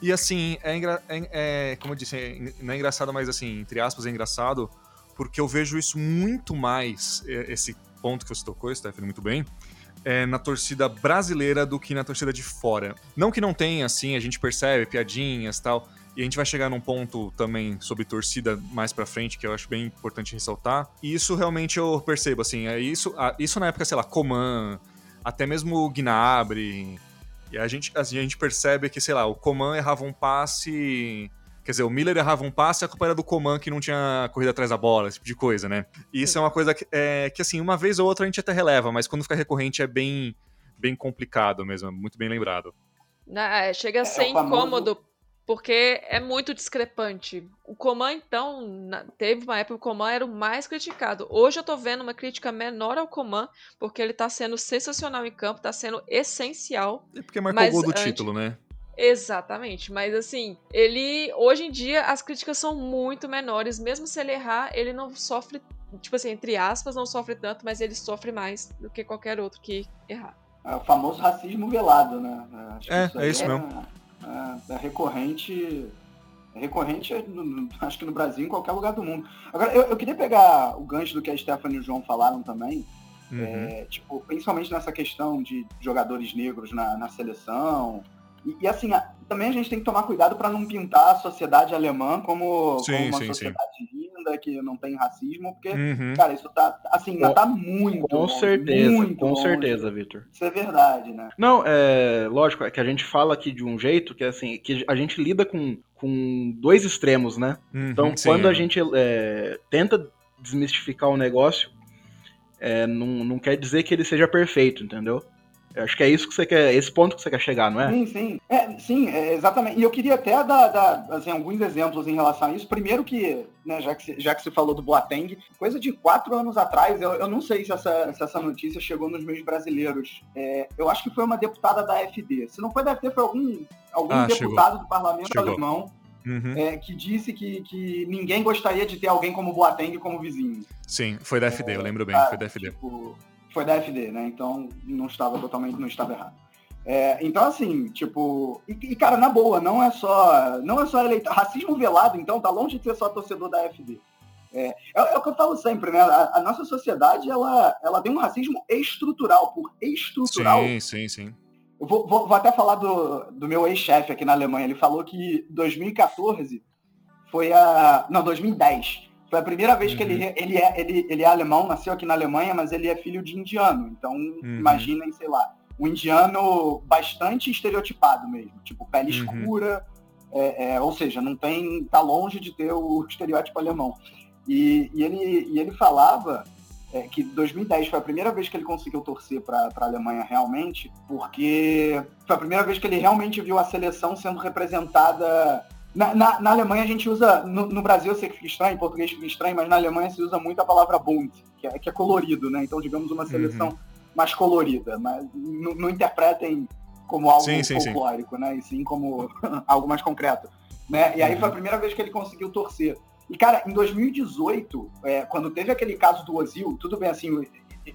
E assim, é, engra, é, é como eu disse, é, não é engraçado, mas assim, entre aspas, é engraçado, porque eu vejo isso muito mais, esse ponto que você tocou, Stephanie, muito bem, é, na torcida brasileira do que na torcida de fora. Não que não tenha, assim, a gente percebe piadinhas tal, e a gente vai chegar num ponto também sobre torcida mais pra frente, que eu acho bem importante ressaltar. E isso realmente eu percebo, assim, é isso, isso na época, sei lá, Coman, até mesmo Gnabry. E a gente, a gente percebe que, sei lá, o Coman errava um passe. Quer dizer, o Miller errava um passe e a culpa era do Coman que não tinha corrido atrás da bola, esse tipo de coisa, né? E isso é uma coisa que, é, que, assim, uma vez ou outra a gente até releva, mas quando fica recorrente é bem, bem complicado mesmo, muito bem lembrado. É, chega a é ser é incômodo porque é muito discrepante. O Coman, então, teve uma época que o Coman era o mais criticado. Hoje eu tô vendo uma crítica menor ao Coman, porque ele tá sendo sensacional em campo, tá sendo essencial. É porque marcou o gol do antes... título, né? Exatamente, mas assim, ele hoje em dia as críticas são muito menores, mesmo se ele errar, ele não sofre, tipo assim, entre aspas, não sofre tanto, mas ele sofre mais do que qualquer outro que errar. É o famoso racismo velado, né? Acho é, isso é isso é, mesmo. É, é, recorrente, é recorrente, *laughs* acho que no Brasil, em qualquer lugar do mundo. Agora, eu, eu queria pegar o gancho do que a Stephanie e o João falaram também, uhum. é, tipo, principalmente nessa questão de jogadores negros na, na seleção, e, e, assim, a, também a gente tem que tomar cuidado para não pintar a sociedade alemã como, sim, como uma sim, sociedade sim. Linda, que não tem racismo, porque, uhum. cara, isso tá, assim, ainda tá muito Com longe, certeza, muito com longe. certeza, Victor. Isso é verdade, né? Não, é lógico, é que a gente fala aqui de um jeito que, assim, que a gente lida com, com dois extremos, né? Uhum, então, quando a gente é, tenta desmistificar o negócio, é, não, não quer dizer que ele seja perfeito, entendeu? Eu acho que é isso que você quer, esse ponto que você quer chegar, não é? Sim, sim. É, sim, é, exatamente. E eu queria até dar, dar assim, alguns exemplos em relação a isso. Primeiro que, né, já que, já que você falou do Boateng, coisa de quatro anos atrás, eu, eu não sei se essa, se essa notícia chegou nos meios brasileiros. É, eu acho que foi uma deputada da FD. Se não foi da FD, foi algum, algum ah, deputado chegou. do parlamento chegou. alemão. Uhum. É, que disse que, que ninguém gostaria de ter alguém como Boateng como vizinho. Sim, foi da FD, eu lembro bem, foi da FD. Tipo, foi da FD, né? Então não estava totalmente, não estava errado. É, então, assim, tipo. E, e, cara, na boa, não é só. Não é só eleitor. Racismo velado, então, tá longe de ser só torcedor da FD. É, é, é o que eu falo sempre, né? A, a, nossa sociedade, ela, ela tem um racismo estrutural. Por estrutural. Sim, sim, sim. Vou, vou, vou até falar do, do meu ex-chefe aqui na Alemanha. Ele falou que 2014 foi a. Não, 2010 foi a primeira vez que ele, uhum. ele, é, ele, ele é alemão, nasceu aqui na Alemanha, mas ele é filho de indiano. Então, uhum. imaginem, sei lá, um indiano bastante estereotipado mesmo. Tipo, pele uhum. escura, é, é, ou seja, não tem. tá longe de ter o estereótipo alemão. E, e ele, e ele falava é, que 2010 foi a primeira vez que ele conseguiu torcer para a Alemanha realmente, porque foi a primeira vez que ele realmente viu a seleção sendo representada na, na, na, Alemanha a gente usa, no, no, Brasil eu sei que fica estranho, em português fica estranho, mas na Alemanha se usa muito a palavra bunt, que é, que é colorido, né? Então, digamos, uma seleção uhum. mais colorida, mas não, não, interpretem como algo sim, sim, folclórico, sim. né? E sim como *laughs* algo mais concreto. Né? E aí uhum. foi a primeira vez que ele conseguiu torcer. E, cara, em 2018, é, quando teve aquele caso do Ozil, tudo bem, assim, eu,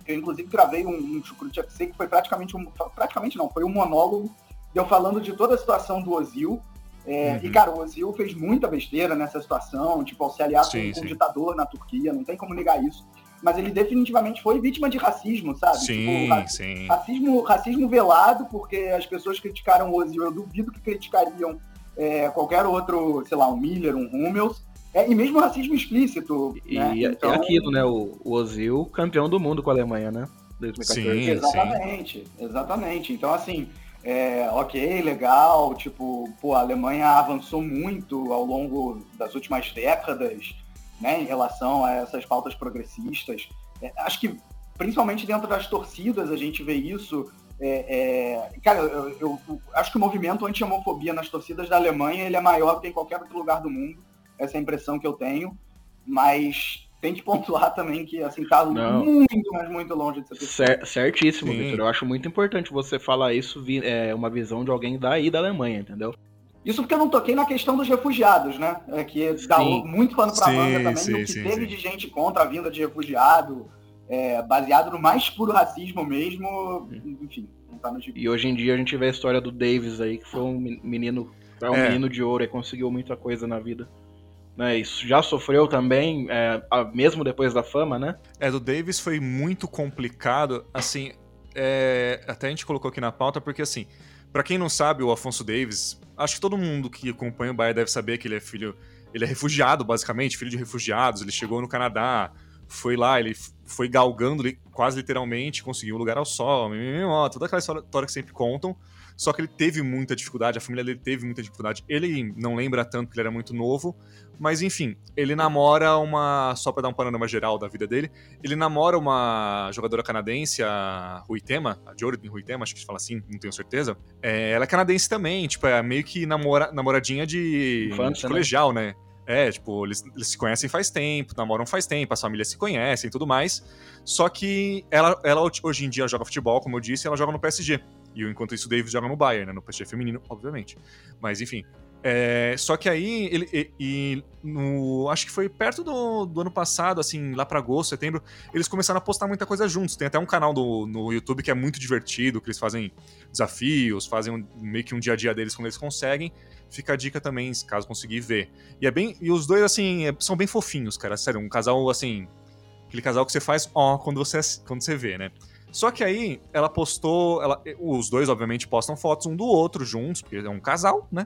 eu inclusive gravei um, um Chucrute FC que foi praticamente um... Praticamente não, foi um monólogo eu falando de toda a situação do Ozil, é, uhum. E, cara, o Ozil fez muita besteira nessa situação, tipo, ao se aliar sim, com, com um ditador na Turquia, não tem como negar isso. Mas ele definitivamente foi vítima de racismo, sabe? Sim, tipo, sim. Racismo, racismo velado, porque as pessoas criticaram o Ozil, eu duvido que criticariam é, qualquer outro, sei lá, um Miller, um Hummels. É, e mesmo racismo explícito. E né? É então... é aquilo, né? O, o Ozil, campeão do mundo com a Alemanha, né? 2014. Sim, exatamente, sim. exatamente. Então, assim, é, ok, legal, tipo, pô, a Alemanha avançou muito ao longo das últimas décadas, né, em relação a essas pautas progressistas. É, acho que, principalmente dentro das torcidas, a gente vê isso. É, é cara, eu, eu, eu, acho que o movimento anti-homofobia nas torcidas da Alemanha ele é maior do que em qualquer outro lugar do mundo. Essa é a impressão que eu tenho. Mas tem que pontuar também que, assim, tá Não. muito, mas muito longe de ser Cer Certíssimo, Victor. Eu acho muito importante você falar isso, é uma visão de alguém daí da Alemanha, entendeu? Isso porque eu não toquei na questão dos refugiados, né? É que dá muito pano pra sim, manga também, sim, o que sim, teve de gente contra a vinda de refugiado, é, baseado no mais puro racismo mesmo, enfim, não tá no gibi. E hoje em dia a gente vê a história do Davis aí, que foi um menino, é um é. menino de ouro e conseguiu muita coisa na vida né? Isso já sofreu também, é, mesmo depois da fama, né? É, do Davis foi muito complicado, assim, é, até a gente colocou aqui na pauta, porque assim, para quem não sabe, o Afonso Davis, acho que todo mundo que acompanha o Bahia deve saber que ele é filho, ele é refugiado, basicamente, filho de refugiados, ele chegou no Canadá, foi lá, ele foi galgando quase literalmente, conseguiu um lugar ao sol, toda aquela história que sempre contam, só que ele teve muita dificuldade, a família dele teve muita dificuldade. Ele não lembra tanto que ele era muito novo, mas enfim, ele namora uma. Só pra dar um panorama geral da vida dele, ele namora uma jogadora canadense, a Ruitema, a Jordan Ruitema, acho que se fala assim, não tenho certeza. É, ela é canadense também, tipo, é meio que namora, namoradinha de, Infância, de né? colegial, né? né? É, tipo, eles, eles, se conhecem faz tempo, namoram faz tempo, as famílias se conhecem e tudo mais. Só que ela, ela hoje em dia joga futebol, como eu disse, ela joga no PSG. E enquanto isso, o Davis joga no Bayern, né? No PSG feminino, obviamente. Mas enfim. É, só que aí, ele, e, e no, acho que foi perto do, do, ano passado, assim, lá pra agosto, setembro, eles começaram a postar muita coisa juntos. Tem até um canal do, no YouTube que é muito divertido, que eles fazem desafios, fazem um, meio que um dia a dia deles quando eles conseguem. Fica a dica também, caso conseguir ver. E é bem. E os dois, assim, é, são bem fofinhos, cara. Sério, um casal, assim. Aquele casal que você faz ó quando você, quando você vê, né? Só que aí ela postou. Ela, os dois, obviamente, postam fotos um do outro juntos, porque é um casal, né?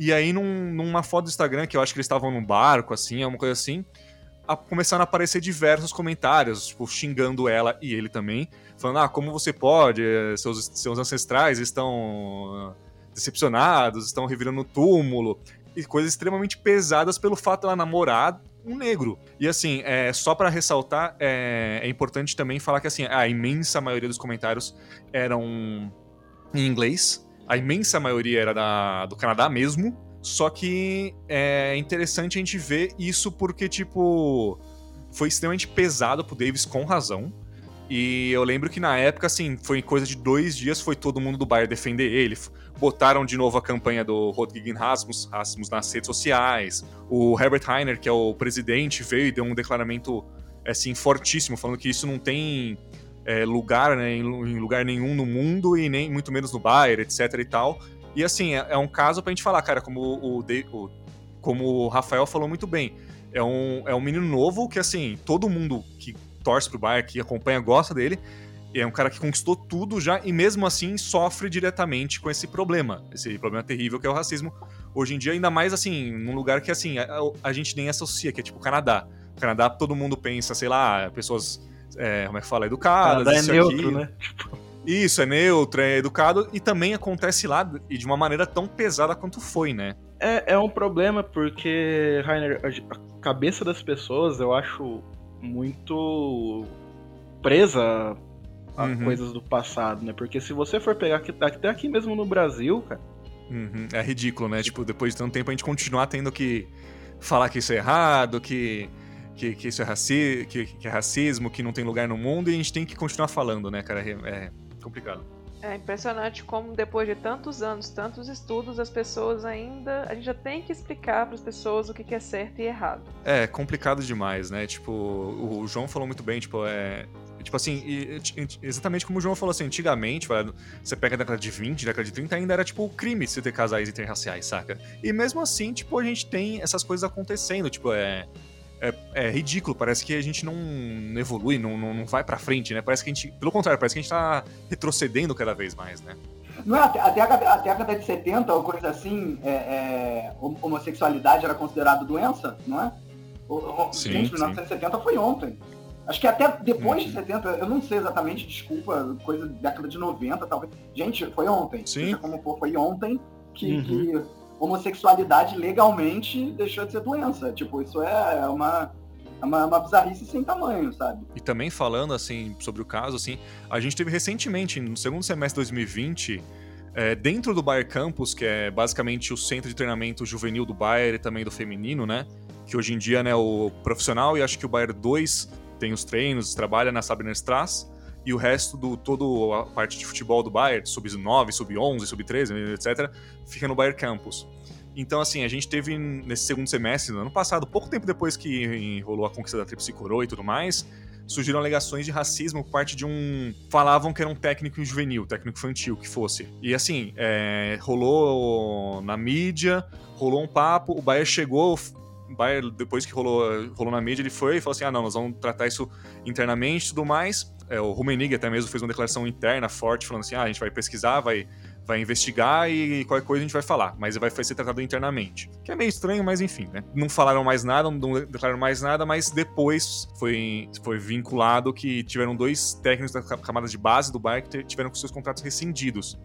E aí, num, numa foto do Instagram, que eu acho que eles estavam num barco, assim, alguma coisa assim, a, começaram a aparecer diversos comentários, tipo, xingando ela e ele também, falando, ah, como você pode, eh, seus, seus ancestrais estão decepcionados, estão revirando o túmulo, e coisas extremamente pesadas pelo fato dela namorar um negro. E assim, é, só para ressaltar, é, é, importante também falar que assim, a imensa maioria dos comentários eram em inglês, a imensa maioria era da, do Canadá mesmo. Só que é interessante a gente ver isso porque, tipo, foi extremamente pesado pro Davis com razão. E eu lembro que na época, assim, foi coisa de dois dias, foi todo mundo do Bayern defender ele. Botaram de novo a campanha do Rodrigo Rasmus, Rasmus nas redes sociais. O Herbert Heiner, que é o presidente, veio e deu um declaramento, assim, fortíssimo, falando que isso não tem é, lugar né, em, lugar nenhum no mundo e nem muito menos no Bayern, etc e tal. E assim, é, é um caso pra gente falar, cara, como o, o, como o Rafael falou muito bem. É um, é um menino novo que, assim, todo mundo que torce pro Bayern, que acompanha, gosta dele. É um cara que conquistou tudo já e mesmo assim sofre diretamente com esse problema, esse problema terrível que é o racismo. Hoje em dia, ainda mais assim, num lugar que assim, a, a gente nem associa, que é tipo o Canadá. O Canadá todo mundo pensa, sei lá, pessoas é, como é que fala, educadas. é neutro, aqui. né? Isso, é neutro, é educado e também acontece lá e de uma maneira tão pesada quanto foi, né? É, é um problema porque, Rainer, a cabeça das pessoas eu acho muito presa a uhum. coisas do passado, né? Porque se você for pegar aqui, até aqui mesmo no Brasil, cara. Uhum. É ridículo, né? Tipo, depois de tanto tempo a gente continuar tendo que falar que isso é errado, que que, que isso é, raci que, que, é racismo, que não tem lugar no mundo, e a gente tem que continuar falando, né, cara? É, é complicado. É impressionante como depois de tantos anos, tantos estudos, as pessoas ainda. A gente já tem que explicar para as pessoas o que é certo e errado. É, complicado demais, né? Tipo, o João falou muito bem, tipo, é. Tipo assim, exatamente como o João falou assim, antigamente, você pega a década de 20, década de 30, ainda era tipo crime você ter casais interraciais, saca? E mesmo assim, tipo, a gente tem essas coisas acontecendo, tipo, é é, é, ridículo, parece que a gente não evolui, não, não, não vai para frente, né? Parece que a gente, pelo contrário, parece que a gente tá retrocedendo cada vez mais, né? Não é, até, até, a, até a década de 70, ou coisa assim, é, é, homossexualidade era considerada doença, não é? O, sim, gente, 1970 foi ontem. Acho que até depois uhum. de 70, eu não sei exatamente, desculpa, coisa da década de 90, talvez. Gente, foi ontem. Sim. Como for, foi ontem que, uhum. que homossexualidade legalmente deixou de ser doença. Tipo, isso é uma, é uma, uma bizarrice sem tamanho, sabe? E também falando, assim, sobre o caso, assim, a gente teve recentemente, no segundo semestre de 2020, é, dentro do Bayer Campus, que é basicamente o centro de treinamento juvenil do Bayer e também do feminino, né? Que hoje em dia, né, o profissional e acho que o Bayer 2 tem os treinos, trabalha na Strass e o resto do todo a parte de futebol do Bayern, sub-9, sub-11, sub-13, etc, fica no Bayern Campus. Então, assim, a gente teve nesse segundo semestre, no ano passado, pouco tempo depois que rolou a conquista da Tríplice Coroa e tudo mais, surgiram alegações de racismo por parte de um. Falavam que era um técnico juvenil, técnico infantil, que fosse. E assim, é... rolou na mídia, rolou um papo, o Bayern chegou. O Bayern, depois que rolou, rolou na mídia, ele foi e falou assim: ah, não, nós vamos tratar isso internamente e tudo mais é, o Rummenigge até mesmo fez uma declaração interna forte, falando assim, ah, a gente vai pesquisar, vai, vai investigar e qualquer coisa a gente vai falar, mas vai ser tratado internamente. Que é meio estranho, mas enfim, né? Não falaram mais nada, não declararam mais nada, mas depois foi, foi vinculado que tiveram dois técnicos da camada de base do Bayern que tiveram com seus contratos rescindidos.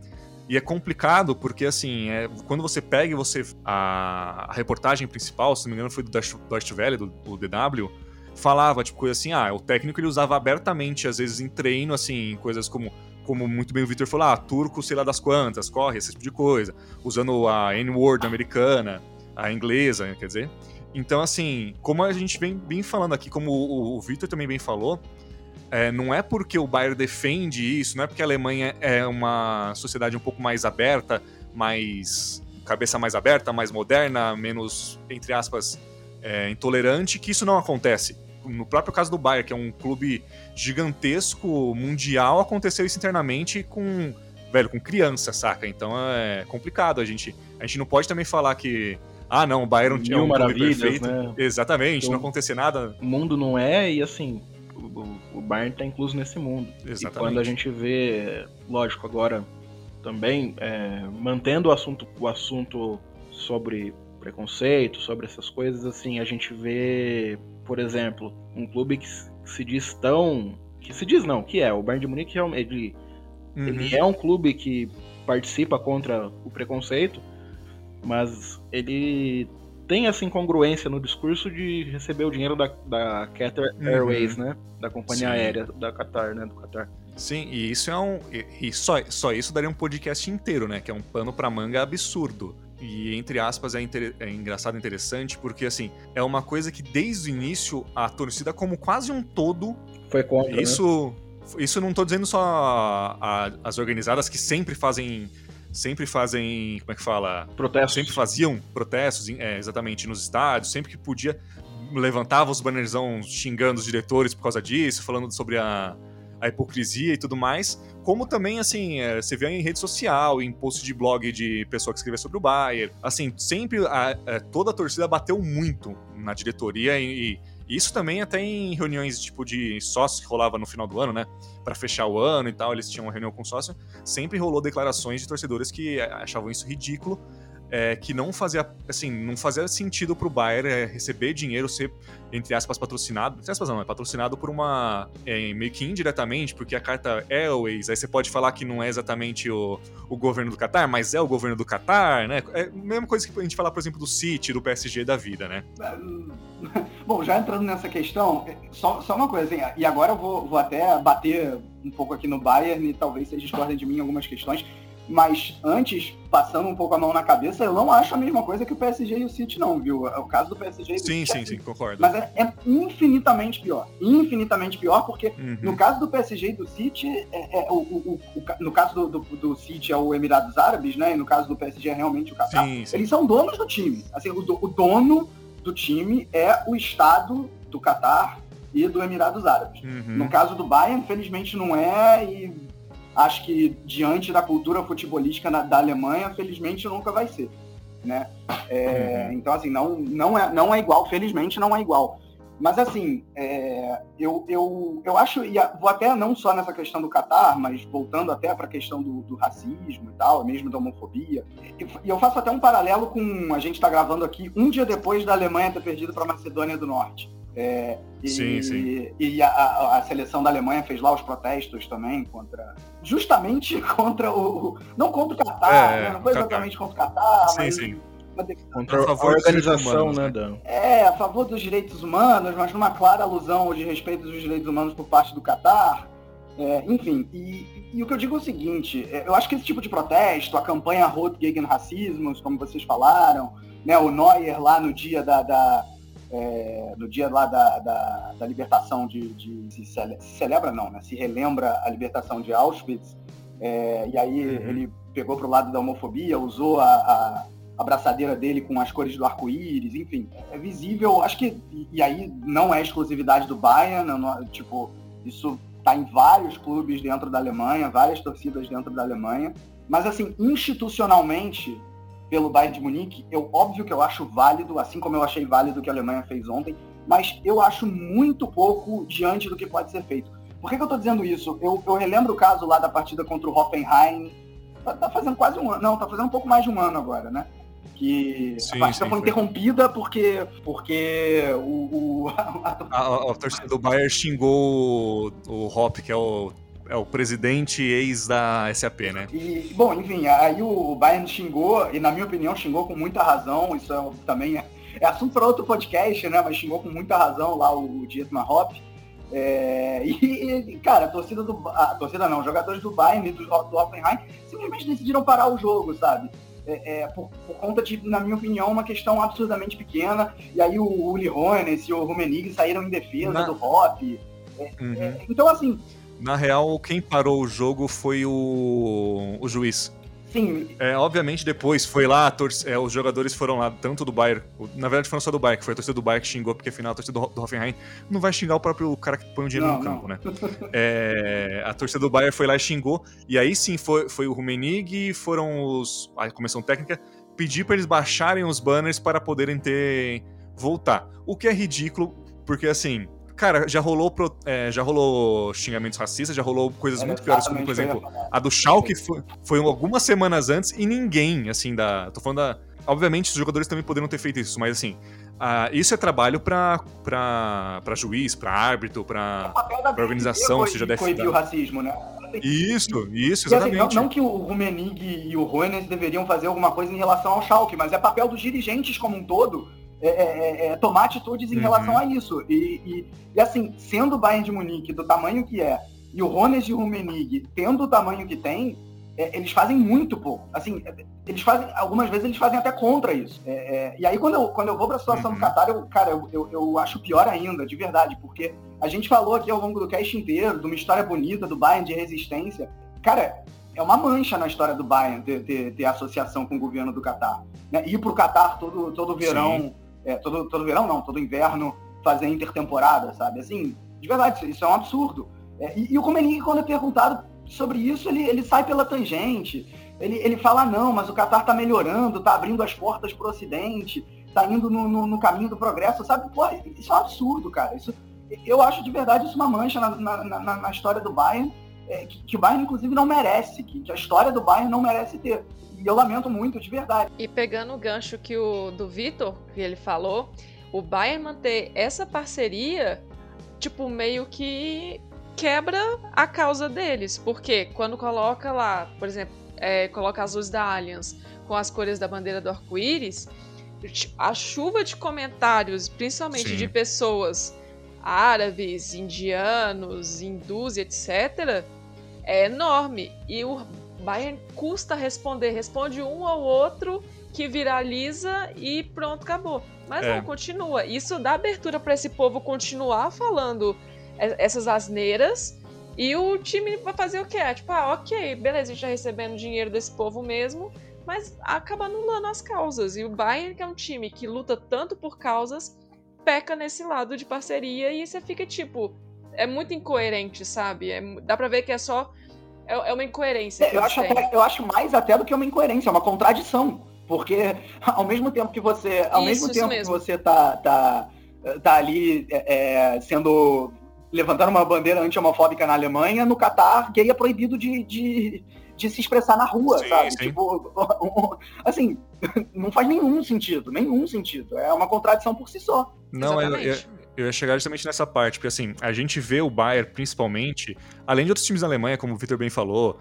E é complicado porque, assim, é, quando você pega e você. A, a, reportagem principal, se não me engano, foi do Deutsche Welle, do, do DW falava, tipo, coisa assim, ah, o técnico ele usava abertamente, às vezes em treino, assim, coisas como, como muito bem o Victor falou, ah, turco, sei lá das quantas, corre, esse tipo de coisa, usando a N-word americana, a inglesa, quer dizer. Então, assim, como a gente vem bem falando aqui, como o, o Victor também bem falou, é, não é porque o Bayern defende isso, não é porque a Alemanha é uma sociedade um pouco mais aberta, mais cabeça mais aberta, mais moderna, menos, entre aspas, é, intolerante, que isso não acontece. No próprio caso do Bayern, que é um clube gigantesco, mundial, aconteceu isso internamente com, velho, com criança, saca? Então é complicado. A gente, a gente não pode também falar que ah, não, o Bayern é um clube perfeito. Né? Exatamente, então, não acontecer nada. O mundo não é, e assim, o, o Bayern está incluso nesse mundo. Exatamente. E quando a gente vê, lógico, agora também é, mantendo o assunto, o assunto sobre preconceito, sobre essas coisas, assim, a gente vê, por exemplo, um clube que se diz tão. que se diz não, que é, o Bayern de Munique ele, uhum. ele é um clube que participa contra o preconceito, mas ele tem essa incongruência no discurso de receber o dinheiro da, da Qatar uhum. Airways, né? Da companhia Sim. aérea da Qatar, né? Do Qatar. Sim, e isso é um. E só, só isso daria um podcast inteiro, né? Que é um pano pra manga absurdo. E, entre aspas, é, inter... é engraçado e interessante, porque, assim, é uma coisa que desde o início a torcida, como quase um todo. Foi contra. Isso. Né? Isso não tô dizendo só a, a, as organizadas que sempre fazem sempre fazem, como é que fala? Protestos. Sempre faziam protestos, é, exatamente, nos estádios, sempre que podia, levantava os bannerzão xingando os diretores por causa disso, falando sobre a, a hipocrisia e tudo mais. Como também, assim, é, você vê em rede social, em post de blog de pessoa que escreve sobre o Bayern. Assim, sempre a, a, é, toda a torcida bateu muito na diretoria e, e isso também até em reuniões tipo de sócios que rolava no final do ano, né? Para fechar o ano e tal, eles tinham uma reunião com sócio. Sempre rolou declarações de torcedores que achavam isso ridículo é, que não fazia, assim, não fazia sentido pro Bayern é, receber dinheiro, ser, entre aspas, patrocinado. Entre aspas, não, é patrocinado por uma. É, meio que indiretamente, porque a carta é Airways, aí você pode falar que não é exatamente o, o governo do Qatar, mas é o governo do Qatar, né? É a mesma coisa que a gente falar, por exemplo, do City, do PSG da vida, né? Bom, já entrando nessa questão, só, só uma coisa, hein? e agora eu vou, vou até bater um pouco aqui no Bayern e talvez vocês discordem de mim em algumas questões. Mas antes, passando um pouco a mão na cabeça, eu não acho a mesma coisa que o PSG e o City, não, viu? É o caso do PSG do Sim, sim, sim, concordo. Mas é, é, infinitamente pior. Infinitamente pior, porque uhum. no caso do PSG e do City, é, é o, o, o, no caso do, do, do, City é o Emirados Árabes, né? E no caso do PSG é realmente o Qatar. Sim, sim. Eles são donos do time. Assim, o dono do time é o Estado do Qatar e do Emirados Árabes. Uhum. No caso do Bayern, infelizmente não é, e acho que diante da cultura futebolística da Alemanha, felizmente nunca vai ser. Né? É, uhum. Então, assim, não, não, é, não é igual, felizmente não é igual. Mas, assim, é, eu, eu, eu acho, e vou até não só nessa questão do Catar, mas voltando até para a questão do, do, racismo e tal, mesmo da homofobia, e eu faço até um paralelo com, a gente está gravando aqui, um dia depois da Alemanha ter perdido para a Macedônia do Norte. É, e, sim, sim. e a, a, seleção da Alemanha fez lá os protestos também contra. Justamente *laughs* contra o. Não contra o Qatar, é, né? não foi exatamente contra o Qatar, sim, mas. Sim. Contra a, a organização, né, Dan? É, a favor dos direitos humanos, mas numa clara alusão de respeito dos direitos humanos por parte do Qatar. É, enfim, e, e, o que eu digo é o seguinte, é, eu acho que esse tipo de protesto, a campanha Rot gegen Rassismus, como vocês falaram, né, o Neuer lá no dia da, da é, no dia lá da, da, da libertação de, de se, cele, se, celebra não, né? Se relembra a libertação de Auschwitz. É, e aí uhum. ele pegou para o lado da homofobia, usou a, a, a braçadeira dele com as cores do arco-íris, enfim, é visível. Acho que e, aí não é exclusividade do Bayern, não, tipo isso está em vários clubes dentro da Alemanha, várias torcidas dentro da Alemanha. Mas assim, institucionalmente pelo Bayern de Munique, eu óbvio que eu acho válido, assim como eu achei válido o que a Alemanha fez ontem, mas eu acho muito pouco diante do que pode ser feito. Por que, que eu estou dizendo isso? Eu, eu, relembro o caso lá da partida contra o Hoffenheim, tá, tá, fazendo quase um ano, não, tá fazendo um pouco mais de um ano agora, né? Que sim, a partida sim, foi, interrompida porque, porque o... o a, a, a, torcida do Bayern xingou o Hop, que é o é o presidente ex da SAP, né? E, bom, enfim, aí o Bayern xingou, e na minha opinião xingou com muita razão, isso é, também é, é assunto para outro podcast, né? Mas xingou com muita razão lá o Dietmar Hopp. É, e, cara, a torcida do. A torcida não, os jogadores do Bayern e do, do Hoffenheim simplesmente decidiram parar o jogo, sabe? É, é, por, por, conta de, na minha opinião, uma questão absurdamente pequena. E aí o Hoeneß e o Rumenig saíram em defesa na... do Hop. Uhum. É, então, assim. Na real, quem parou o jogo foi o, o juiz. Sim. É, obviamente, depois foi lá, é, os jogadores foram lá, tanto do Bayern, na verdade foram só do Bayern, que foi a torcida do Bayern que xingou, porque afinal a torcida do, do Hoffenheim não vai xingar o próprio cara que põe o dinheiro não, no campo, não. né? É, a torcida do Bayern foi lá e xingou, e aí sim foi, foi o Rumenig, foram os. a comissão técnica, pedir para eles baixarem os banners para poderem ter. voltar. O que é ridículo, porque assim Cara, já rolou, pro, é, já rolou xingamentos racistas, já rolou coisas muito piores, como, por exemplo, a do Schalke foi, foi algumas semanas antes e ninguém, assim, da... Tô falando da... Obviamente, os jogadores também poderiam ter feito isso, mas assim, uh, isso é trabalho pra, pra, pra juiz, pra árbitro, pra, pra organização, já deve coibir o racismo, né? Isso, isso, exatamente. Assim, não, não, que o Rumenig e o Ruenes deveriam fazer alguma coisa em relação ao Schalke, mas é papel dos dirigentes como um todo é, é, é, é, tomar atitudes em uhum. relação a isso. E, e, e, assim, sendo o Bayern de Munique do tamanho que é, e o Rones e o Rummenigge tendo o tamanho que tem, é, eles fazem muito pouco. Assim, eles fazem, algumas vezes eles fazem até contra isso. É, e aí quando eu, quando eu vou para a situação uhum. do Qatar, eu, cara, eu, eu, eu, acho pior ainda, de verdade, porque a gente falou aqui ao longo do cast inteiro de uma história bonita do Bayern de resistência. Cara, é uma mancha na história do Bayern ter, ter, ter associação com o governo do Qatar. Né? Ir para o Qatar todo, todo verão. Sim é, todo, todo verão não, todo inverno fazer intertemporada, sabe? Assim, de verdade, isso é um absurdo. É, e, e, o Comenig, quando é perguntado sobre isso, ele, ele sai pela tangente. Ele, ele fala, não, mas o Qatar está melhorando, está abrindo as portas para o Ocidente, está indo no, no, no, caminho do progresso, sabe? Pô, isso é um absurdo, cara. Isso, eu acho de verdade isso uma mancha na, na, na, na história do Bayern, é, que, que, o Bayern, inclusive, não merece, que, que a história do Bayern não merece ter. E eu lamento muito, de verdade. E pegando o gancho que o do Vitor, que ele falou, o Bayern manter essa parceria, tipo, meio que quebra a causa deles. Porque quando coloca lá, por exemplo, é, coloca as luzes da Allianz com as cores da bandeira do arco-íris, a chuva de comentários, principalmente Sim. de pessoas árabes, indianos, hindus, etc., é enorme. E o Bayern custa responder, responde um ao outro que viraliza e pronto, acabou. Mas é. não, continua. Isso dá abertura para esse povo continuar falando essas asneiras e o time vai fazer o quê? É, tipo, ah, ok, beleza, a gente tá recebendo dinheiro desse povo mesmo, mas acaba anulando as causas. E o Bayern, que é um time que luta tanto por causas, peca nesse lado de parceria e você fica tipo. É muito incoerente, sabe? É, dá pra ver que é só é, é uma incoerência. É, eu, acho até, eu acho mais até do que uma incoerência, é uma contradição. Porque *laughs* ao mesmo tempo que você. Ao isso, mesmo tempo que você tá, tá, tá ali é, é, sendo. levantando uma bandeira anti-homofóbica na Alemanha, no Catar, gay é proibido de, de, de se expressar na rua, sim, sabe? Sim. Tipo, *laughs* assim, *laughs* não faz nenhum sentido, nenhum sentido. É uma contradição por si só. Não, eu, eu, eu ia chegar justamente nessa parte, porque assim, a gente vê o Bayern principalmente, além de outros times da Alemanha, como o Vitor bem falou,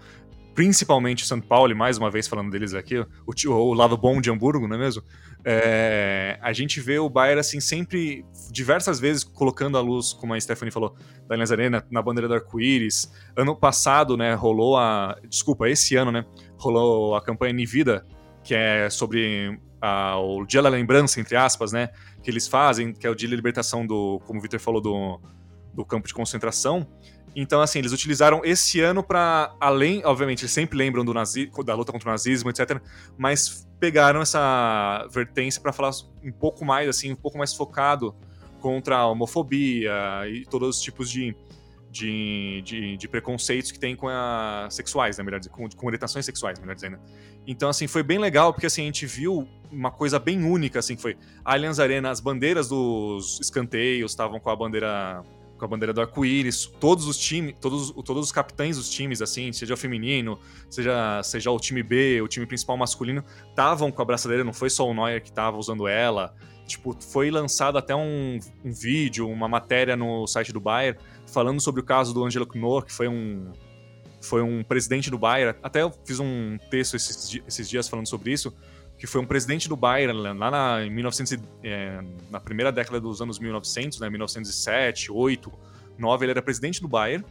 principalmente o São Paulo, e mais uma vez falando deles aqui, o, o lado bom de Hamburgo, não é mesmo? É, a gente vê o Bayern, assim, sempre, diversas vezes, colocando a luz, como a Stephanie falou, da Allianz Arena, na bandeira do arco-íris. Ano passado, né, rolou a... Desculpa, esse ano, né, rolou a campanha Nivida, que é sobre a, o Dia da Lembrança, entre aspas, né? Que eles fazem, que é o da libertação do, como o Victor falou, do, do campo de concentração. Então, assim, eles utilizaram esse ano para além, obviamente, eles sempre lembram do nazi, da luta contra o nazismo, etc. Mas pegaram essa vertência para falar um pouco mais, assim, um pouco mais focado contra a homofobia e todos os tipos de, de, de, de preconceitos que tem com a sexuais, né, melhor dizer, com, com orientações sexuais, melhor dizendo. Então, assim, foi bem legal, porque assim, a gente viu uma coisa bem única, assim, que foi a Allianz Arena, as bandeiras dos escanteios estavam com a bandeira com a bandeira do arco-íris, todos os times, todos, todos os capitães dos times, assim, seja o feminino, seja, seja o time B, o time principal masculino, estavam com a braçadeira, não foi só o Neuer que estava usando ela. Tipo, foi lançado até um, um, vídeo, uma matéria no site do Bayern, falando sobre o caso do Angelo Knorr, que foi um, foi um presidente do Bayern. Até eu fiz um texto esses, esses dias falando sobre isso, que foi um presidente do Bayern lá na, em 1900, é, na primeira década dos anos 1900, né, 1907, 8, 9, ele era presidente do Bayern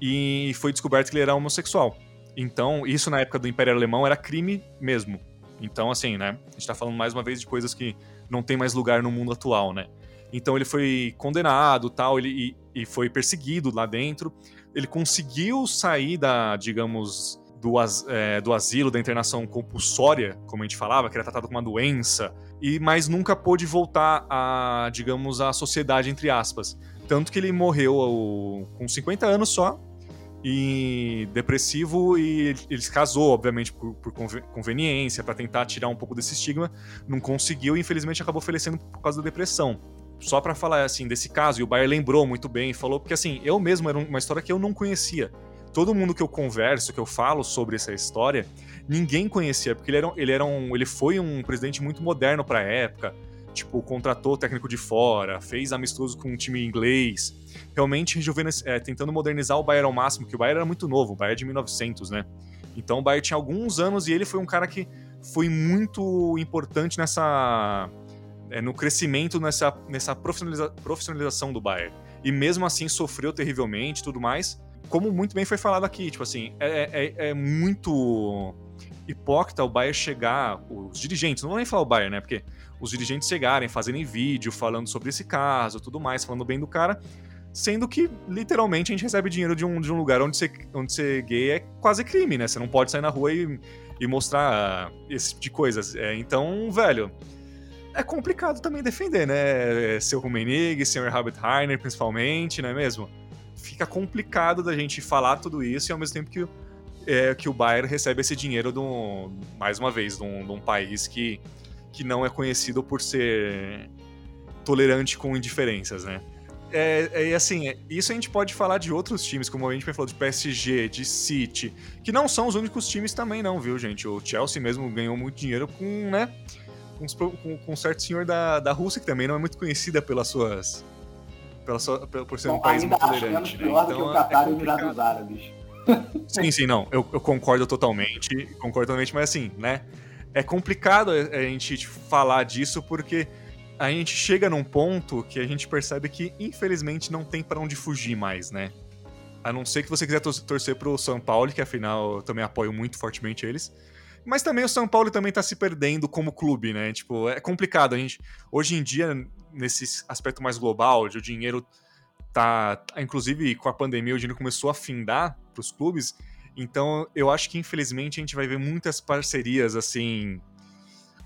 e foi descoberto que ele era homossexual. Então, isso na época do Império Alemão era crime mesmo. Então, assim, né, a gente tá falando mais uma vez de coisas que não tem mais lugar no mundo atual, né? Então ele foi condenado tal, ele, e, e foi perseguido lá dentro. Ele conseguiu sair da, digamos, do, é, do asilo, da internação compulsória, como a gente falava, que era tratado com uma doença, e mas nunca pôde voltar a, digamos, à sociedade, entre aspas. Tanto que ele morreu com 50 anos só, e depressivo e ele se casou, obviamente, por, por conveniência, para tentar tirar um pouco desse estigma. Não conseguiu e infelizmente acabou falecendo por causa da depressão. Só para falar assim desse caso, e o Bayer lembrou muito bem, falou porque assim, eu mesmo era uma história que eu não conhecia. Todo mundo que eu converso, que eu falo sobre essa história, ninguém conhecia, porque ele era, ele era um, ele foi um presidente muito moderno para a época tipo, contratou técnico de fora, fez amistoso com um time inglês, realmente é, tentando modernizar o Bayern ao máximo, que o Bayern era muito novo, o Bayern é de 1900, né? Então o Bayern tinha alguns anos e ele foi um cara que foi muito importante nessa é, no crescimento nessa, nessa profissionaliza, profissionalização do Bayern. E mesmo assim sofreu terrivelmente tudo mais. Como muito bem foi falado aqui, tipo assim, é, é, é muito hipócrita o Bayern chegar, os dirigentes, não vou nem falar o Bayern, né? Porque os dirigentes chegarem, fazerem vídeo falando sobre esse caso, tudo mais, falando bem do cara, sendo que literalmente a gente recebe dinheiro de um, de um lugar onde ser, onde ser gay é quase crime, né? Você não pode sair na rua e, e mostrar esse tipo de coisas. É, então, velho, é complicado também defender, né? Seu Rummenigge, seu Herbert Heiner, principalmente, não é mesmo? Fica complicado da gente falar tudo isso e ao mesmo tempo que, é, que o Bayern recebe esse dinheiro, do, mais uma vez, de um, de um país que que não é conhecido por ser tolerante com indiferenças, né? É, é, assim, isso a gente pode falar de outros times, como a gente falou de PSG, de City, que não são os únicos times também, não, viu, gente? O Chelsea mesmo ganhou muito dinheiro com, né? Com, com, com um certo senhor da, da Rússia, que também não é muito conhecida pelas suas. Pela sua, por ser um país muito tolerante. Né? Então, que o Qatar é e Emirados Árabes. *laughs* Sim, sim, não. Eu, eu concordo totalmente. Concordo totalmente, mas assim, né? é complicado a gente falar disso porque a gente chega num ponto que a gente percebe que, infelizmente, não tem para onde fugir mais, né? A não ser que você quiser torcer pro São Paulo, que afinal eu também apoio muito fortemente eles. Mas também o São Paulo também tá se perdendo como clube, né? Tipo, é complicado. A gente, hoje em dia, nesse aspecto mais global, de o dinheiro tá. Inclusive, com a pandemia, o dinheiro começou a findar pros clubes. Então, eu acho que infelizmente a gente vai ver muitas parcerias assim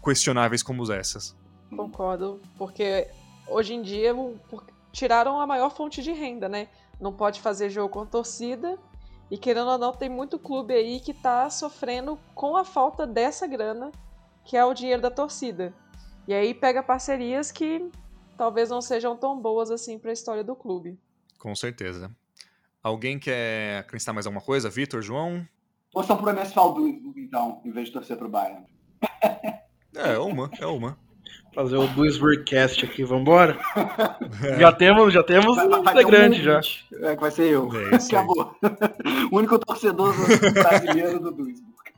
questionáveis como essas. Concordo, porque hoje em dia tiraram a maior fonte de renda, né? Não pode fazer jogo com torcida e querendo ou não tem muito clube aí que tá sofrendo com a falta dessa grana, que é o dinheiro da torcida. E aí pega parcerias que talvez não sejam tão boas assim para a história do clube. Com certeza. Alguém quer acrescentar mais alguma coisa? Vitor, João? Torçam pro MSV do então, em vez de torcer pro Bayern. é, é uma, é uma. Fazer o Duisburg-cast aqui, vambora? É. *laughs* Já temos, já temos vai, um integrante um já. É, que vai ser eu. É *laughs* Acabou. o único torcedor brasileiro do Duisburg.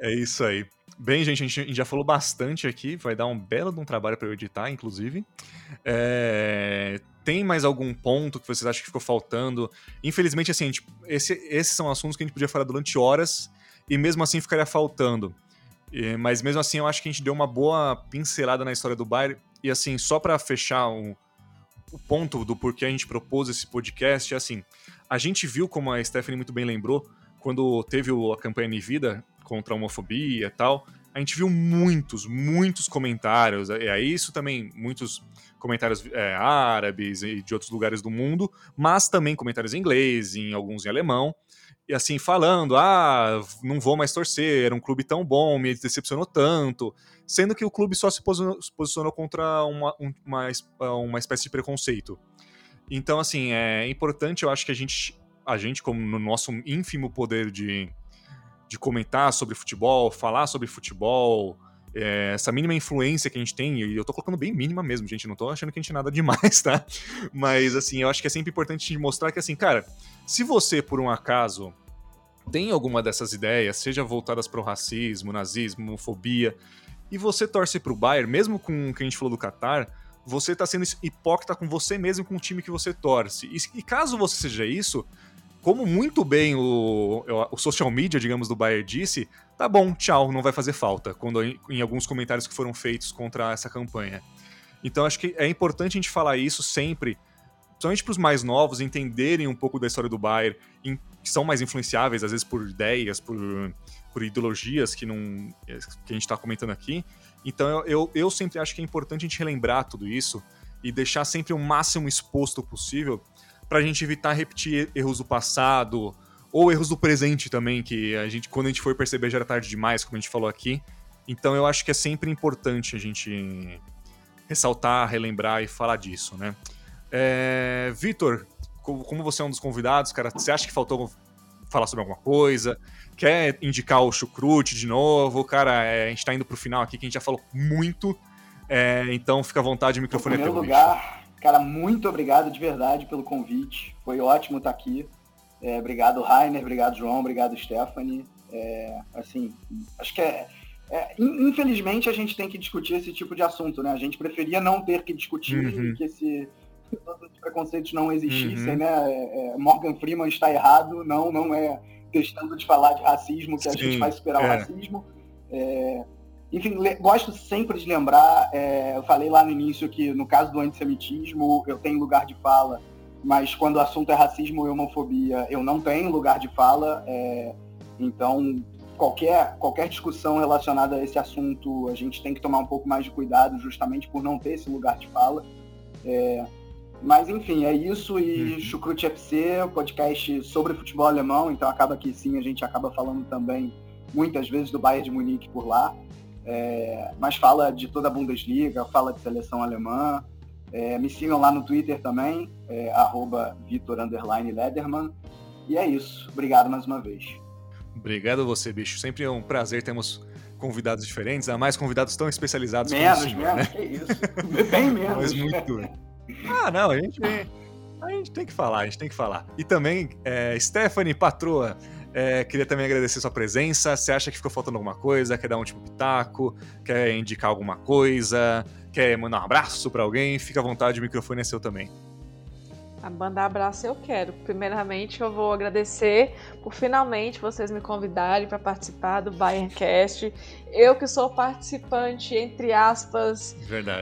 é isso aí. Bem, gente, a gente já falou bastante aqui, vai dar um belo de um trabalho para eu editar, inclusive. É... Tem mais algum ponto que vocês acham que ficou faltando? Infelizmente, assim, gente, esse, esses são assuntos que a gente podia falar durante horas e mesmo assim ficaria faltando. E, mas mesmo assim, eu acho que a gente deu uma boa pincelada na história do Bayern. E assim, só para fechar um, o ponto do porquê a gente propôs esse podcast, é assim, a gente viu, como a Stephanie muito bem lembrou, quando teve a campanha Em Vida, contra a homofobia e tal, a gente viu muitos, muitos comentários, e aí isso também, muitos comentários é, árabes e de outros lugares do mundo, mas também comentários em inglês, em alguns em alemão, e assim, falando, ah, não vou mais torcer, era um clube tão bom, me decepcionou tanto, sendo que o clube só se posicionou, se posicionou contra uma, uma, uma espécie de preconceito. Então, assim, é importante, eu acho que a gente, a gente como no nosso ínfimo poder de de comentar sobre futebol, falar sobre futebol, é, essa mínima influência que a gente tem, e eu tô colocando bem mínima mesmo, gente, não tô achando que a gente é nada demais, *laughs* tá? Mas, assim, eu acho que é sempre importante mostrar que, assim, cara, se você, por um acaso, tem alguma dessas ideias, seja voltadas para o racismo, nazismo, homofobia, e você torce pro Bayern, mesmo com o que a gente falou do Qatar, você tá sendo hipócrita com você mesmo, com o time que você torce. E, e caso você seja isso, como muito bem o, o social media, digamos, do Bayern disse, tá bom, tchau, não vai fazer falta, quando em alguns comentários que foram feitos contra essa campanha. Então acho que é importante a gente falar isso sempre, principalmente para os mais novos entenderem um pouco da história do Bayern, em, que são mais influenciáveis às vezes por ideias, por, por ideologias que não que a gente está comentando aqui. Então eu, eu, eu sempre acho que é importante a gente relembrar tudo isso e deixar sempre o máximo exposto possível para a gente evitar repetir erros do passado ou erros do presente também, que a gente, quando a gente for perceber já era tarde demais, como a gente falou aqui. Então eu acho que é sempre importante a gente ressaltar, relembrar e falar disso, né? É, Vitor, como você é um dos convidados, cara, você acha que faltou falar sobre alguma coisa? Quer indicar o chucrute de novo? Cara, é, a gente tá indo pro final aqui, que a gente já falou muito. É, então fica à vontade, o microfone é lugar, bicho. Cara, muito obrigado de verdade pelo convite. Foi ótimo estar aqui. É, obrigado, Rainer, obrigado, João, obrigado, Stephanie. É, assim, acho que é, é, infelizmente a gente tem que discutir esse tipo de assunto, né? A gente preferia não ter que discutir uhum. que esse todos os preconceitos não existissem, uhum. né? É, é, Morgan Freeman está errado, não, não é questão de falar de racismo que Sim, a gente vai superar é. o racismo. É, enfim, gosto sempre de lembrar, é, eu falei lá no início que no caso do antissemitismo eu tenho lugar de fala, mas quando o assunto é racismo e homofobia eu não tenho lugar de fala. É, então, qualquer, qualquer discussão relacionada a esse assunto, a gente tem que tomar um pouco mais de cuidado, justamente por não ter esse lugar de fala. É, mas enfim, é isso e uhum. Chucrute FC, podcast sobre futebol alemão, então acaba que sim, a gente acaba falando também muitas vezes do Bayern de Munique por lá, é, mas fala de toda a Bundesliga, fala de seleção alemã. É, me sigam lá no Twitter também, é, arroba Vitor Lederman. E é isso. Obrigado mais uma vez. Obrigado a você, bicho. Sempre é um prazer termos convidados diferentes, a mais convidados tão especializados menos, como o senhor, menos, né? que isso. Bem *laughs* menos. Mas muito. Ah, não, a gente, a gente tem que falar, a gente tem que falar. E também, é, Stephanie, patroa, é, queria também agradecer sua presença. Você acha que ficou faltando alguma coisa? Quer dar um último pitaco? Quer indicar alguma coisa? Quer mandar um abraço para alguém? Fica à vontade, o microfone é seu também. A banda abraço eu quero. Primeiramente, eu vou agradecer por finalmente vocês me convidarem para participar do Bayerncast. Eu que sou participante, entre aspas,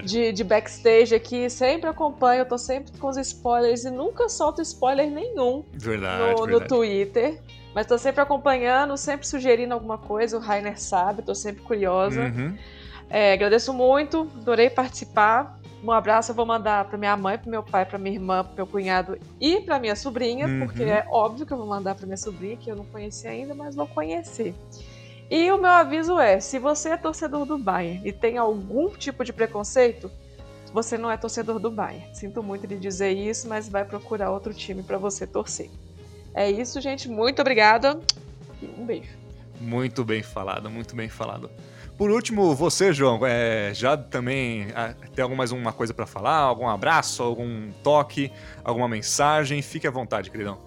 de, de, backstage aqui, sempre acompanho, eu tô sempre com os spoilers e nunca solto spoiler nenhum verdade, no, verdade. no Twitter. Mas tô sempre acompanhando, sempre sugerindo alguma coisa, o Rainer sabe, tô sempre curiosa. Uhum. É, agradeço muito, adorei participar. Um abraço eu vou mandar para minha mãe, para meu pai, para minha irmã, para meu cunhado e para minha sobrinha, uhum. porque é óbvio que eu vou mandar para minha sobrinha, que eu não conheci ainda, mas vou conhecer. E o meu aviso é: se você é torcedor do Bayern e tem algum tipo de preconceito, você não é torcedor do Bayern. Sinto muito de dizer isso, mas vai procurar outro time para você torcer. É isso, gente. Muito obrigada e um beijo. Muito bem falado, muito bem falado. Por último, você, João, é, já também ah, tem alguma mais uma coisa para falar? Algum abraço, algum toque, alguma mensagem? Fique à vontade, queridão.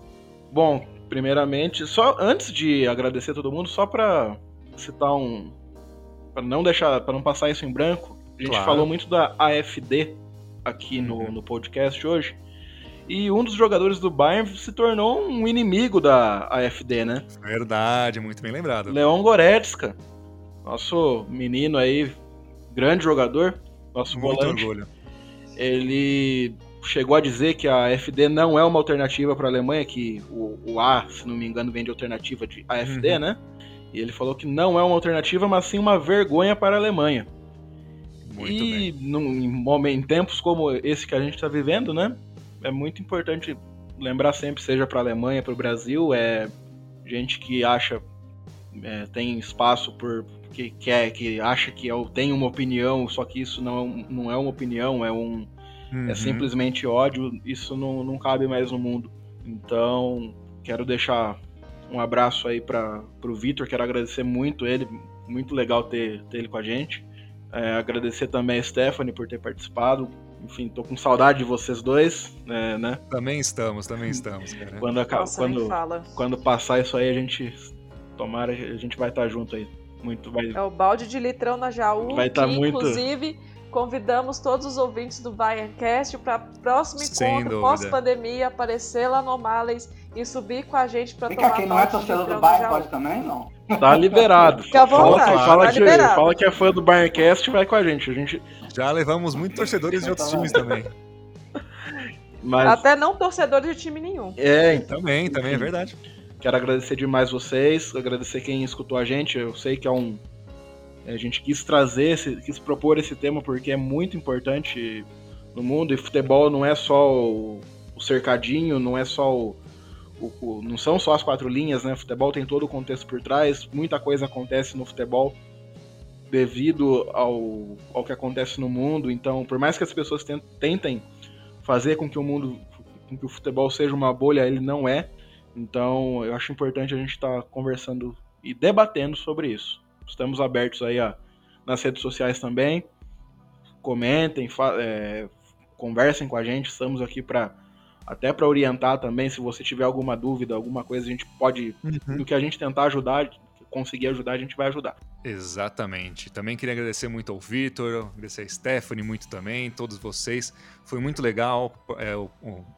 Bom, primeiramente, só antes de agradecer a todo mundo, só para citar um, para não deixar, para não passar isso em branco, a gente claro. falou muito da AFD aqui no, uhum. no podcast hoje. E um dos jogadores do Bayern se tornou um inimigo da AFD, né? Verdade, muito bem lembrado. Leon Goretzka nosso menino aí, grande jogador, nosso Muito volante. Orgulho. Ele chegou a dizer que a FD não é uma alternativa para a Alemanha, que o, o, A, se não me engano, vem de alternativa de AFD, uhum. né? E ele falou que não é uma alternativa, mas sim uma vergonha para a Alemanha. Muito e num, em tempos como esse que a gente está vivendo, né? É muito importante lembrar sempre, seja para a Alemanha, para o Brasil, é gente que acha é, tem espaço por que quer, que acha que eu tenho uma opinião, só que isso não, não é uma opinião, é um é uhum. é simplesmente ódio, isso não, não cabe mais no mundo. Então, quero deixar um abraço aí para o Vitor, quero agradecer muito ele, muito legal ter, ter ele com a gente. É, agradecer também a Stephanie por ter participado. Enfim, tô com saudade de vocês dois, é, né? Também estamos, também estamos, cara. Quando, Nossa, quando, quando passar isso aí, a gente tomara, a gente vai estar junto aí muito vai. É o balde de litrão na Jaú. Vai estar tá muito. Inclusive, convidamos todos os ouvintes do Bayerncast para próximo encontro pós-pandemia aparecer lá no Males e subir com a gente pra Vem tomar cá, quem não é torcedor do Bayern já- pode também, não? Tá liberado. Fica à fala, vontade, que, fala, tá que, liberado. fala que é fã do Bayerncast vai com a gente. A gente Já levamos muitos torcedores de outros times também. *laughs* mas, Até não torcedores de time nenhum. é, então. Também, também é verdade. Quero agradecer demais vocês, agradecer quem escutou a gente. Eu sei que é um. A gente quis trazer, esse, quis propor esse tema porque é muito importante no mundo e futebol não é só o, cercadinho, não é só o, o- o- não são só as quatro linhas, né? Futebol tem todo o contexto por trás, muita coisa acontece no futebol devido ao, ao que acontece no mundo. Então, por mais que as pessoas ten- tentem fazer com que o mundo, com que o futebol seja uma bolha, ele não é. Então, eu acho importante a gente estar conversando e debatendo sobre isso. Estamos abertos aí ó, nas redes sociais também. Comentem, é, conversem com a gente. Estamos aqui para até para orientar também. Se você tiver alguma dúvida, alguma coisa, a gente pode, no que a gente tentar ajudar, conseguir ajudar, a gente vai ajudar. Exatamente. Também queria agradecer muito ao Vitor, agradecer a Stephanie muito também, todos vocês. Foi muito legal. É, o,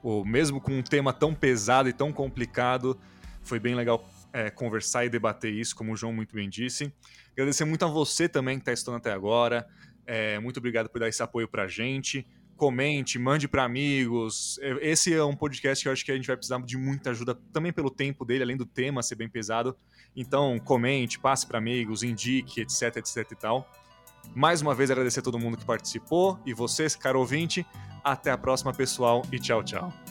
o- mesmo com um tema tão pesado e tão complicado, foi bem legal é, conversar e debater isso, como o João muito bem disse. Agradecer muito a você também que está estudando até agora. É, muito obrigado por dar esse apoio pra gente. Comente, mande para amigos. Esse é um podcast que eu acho que a gente vai precisar de muita ajuda, também pelo tempo dele, além do tema ser bem pesado. Então, comente, passe para amigos, indique, etc, etc e tal. Mais uma vez, agradecer a todo mundo que participou e vocês, caro ouvinte. Até a próxima, pessoal, e tchau, tchau.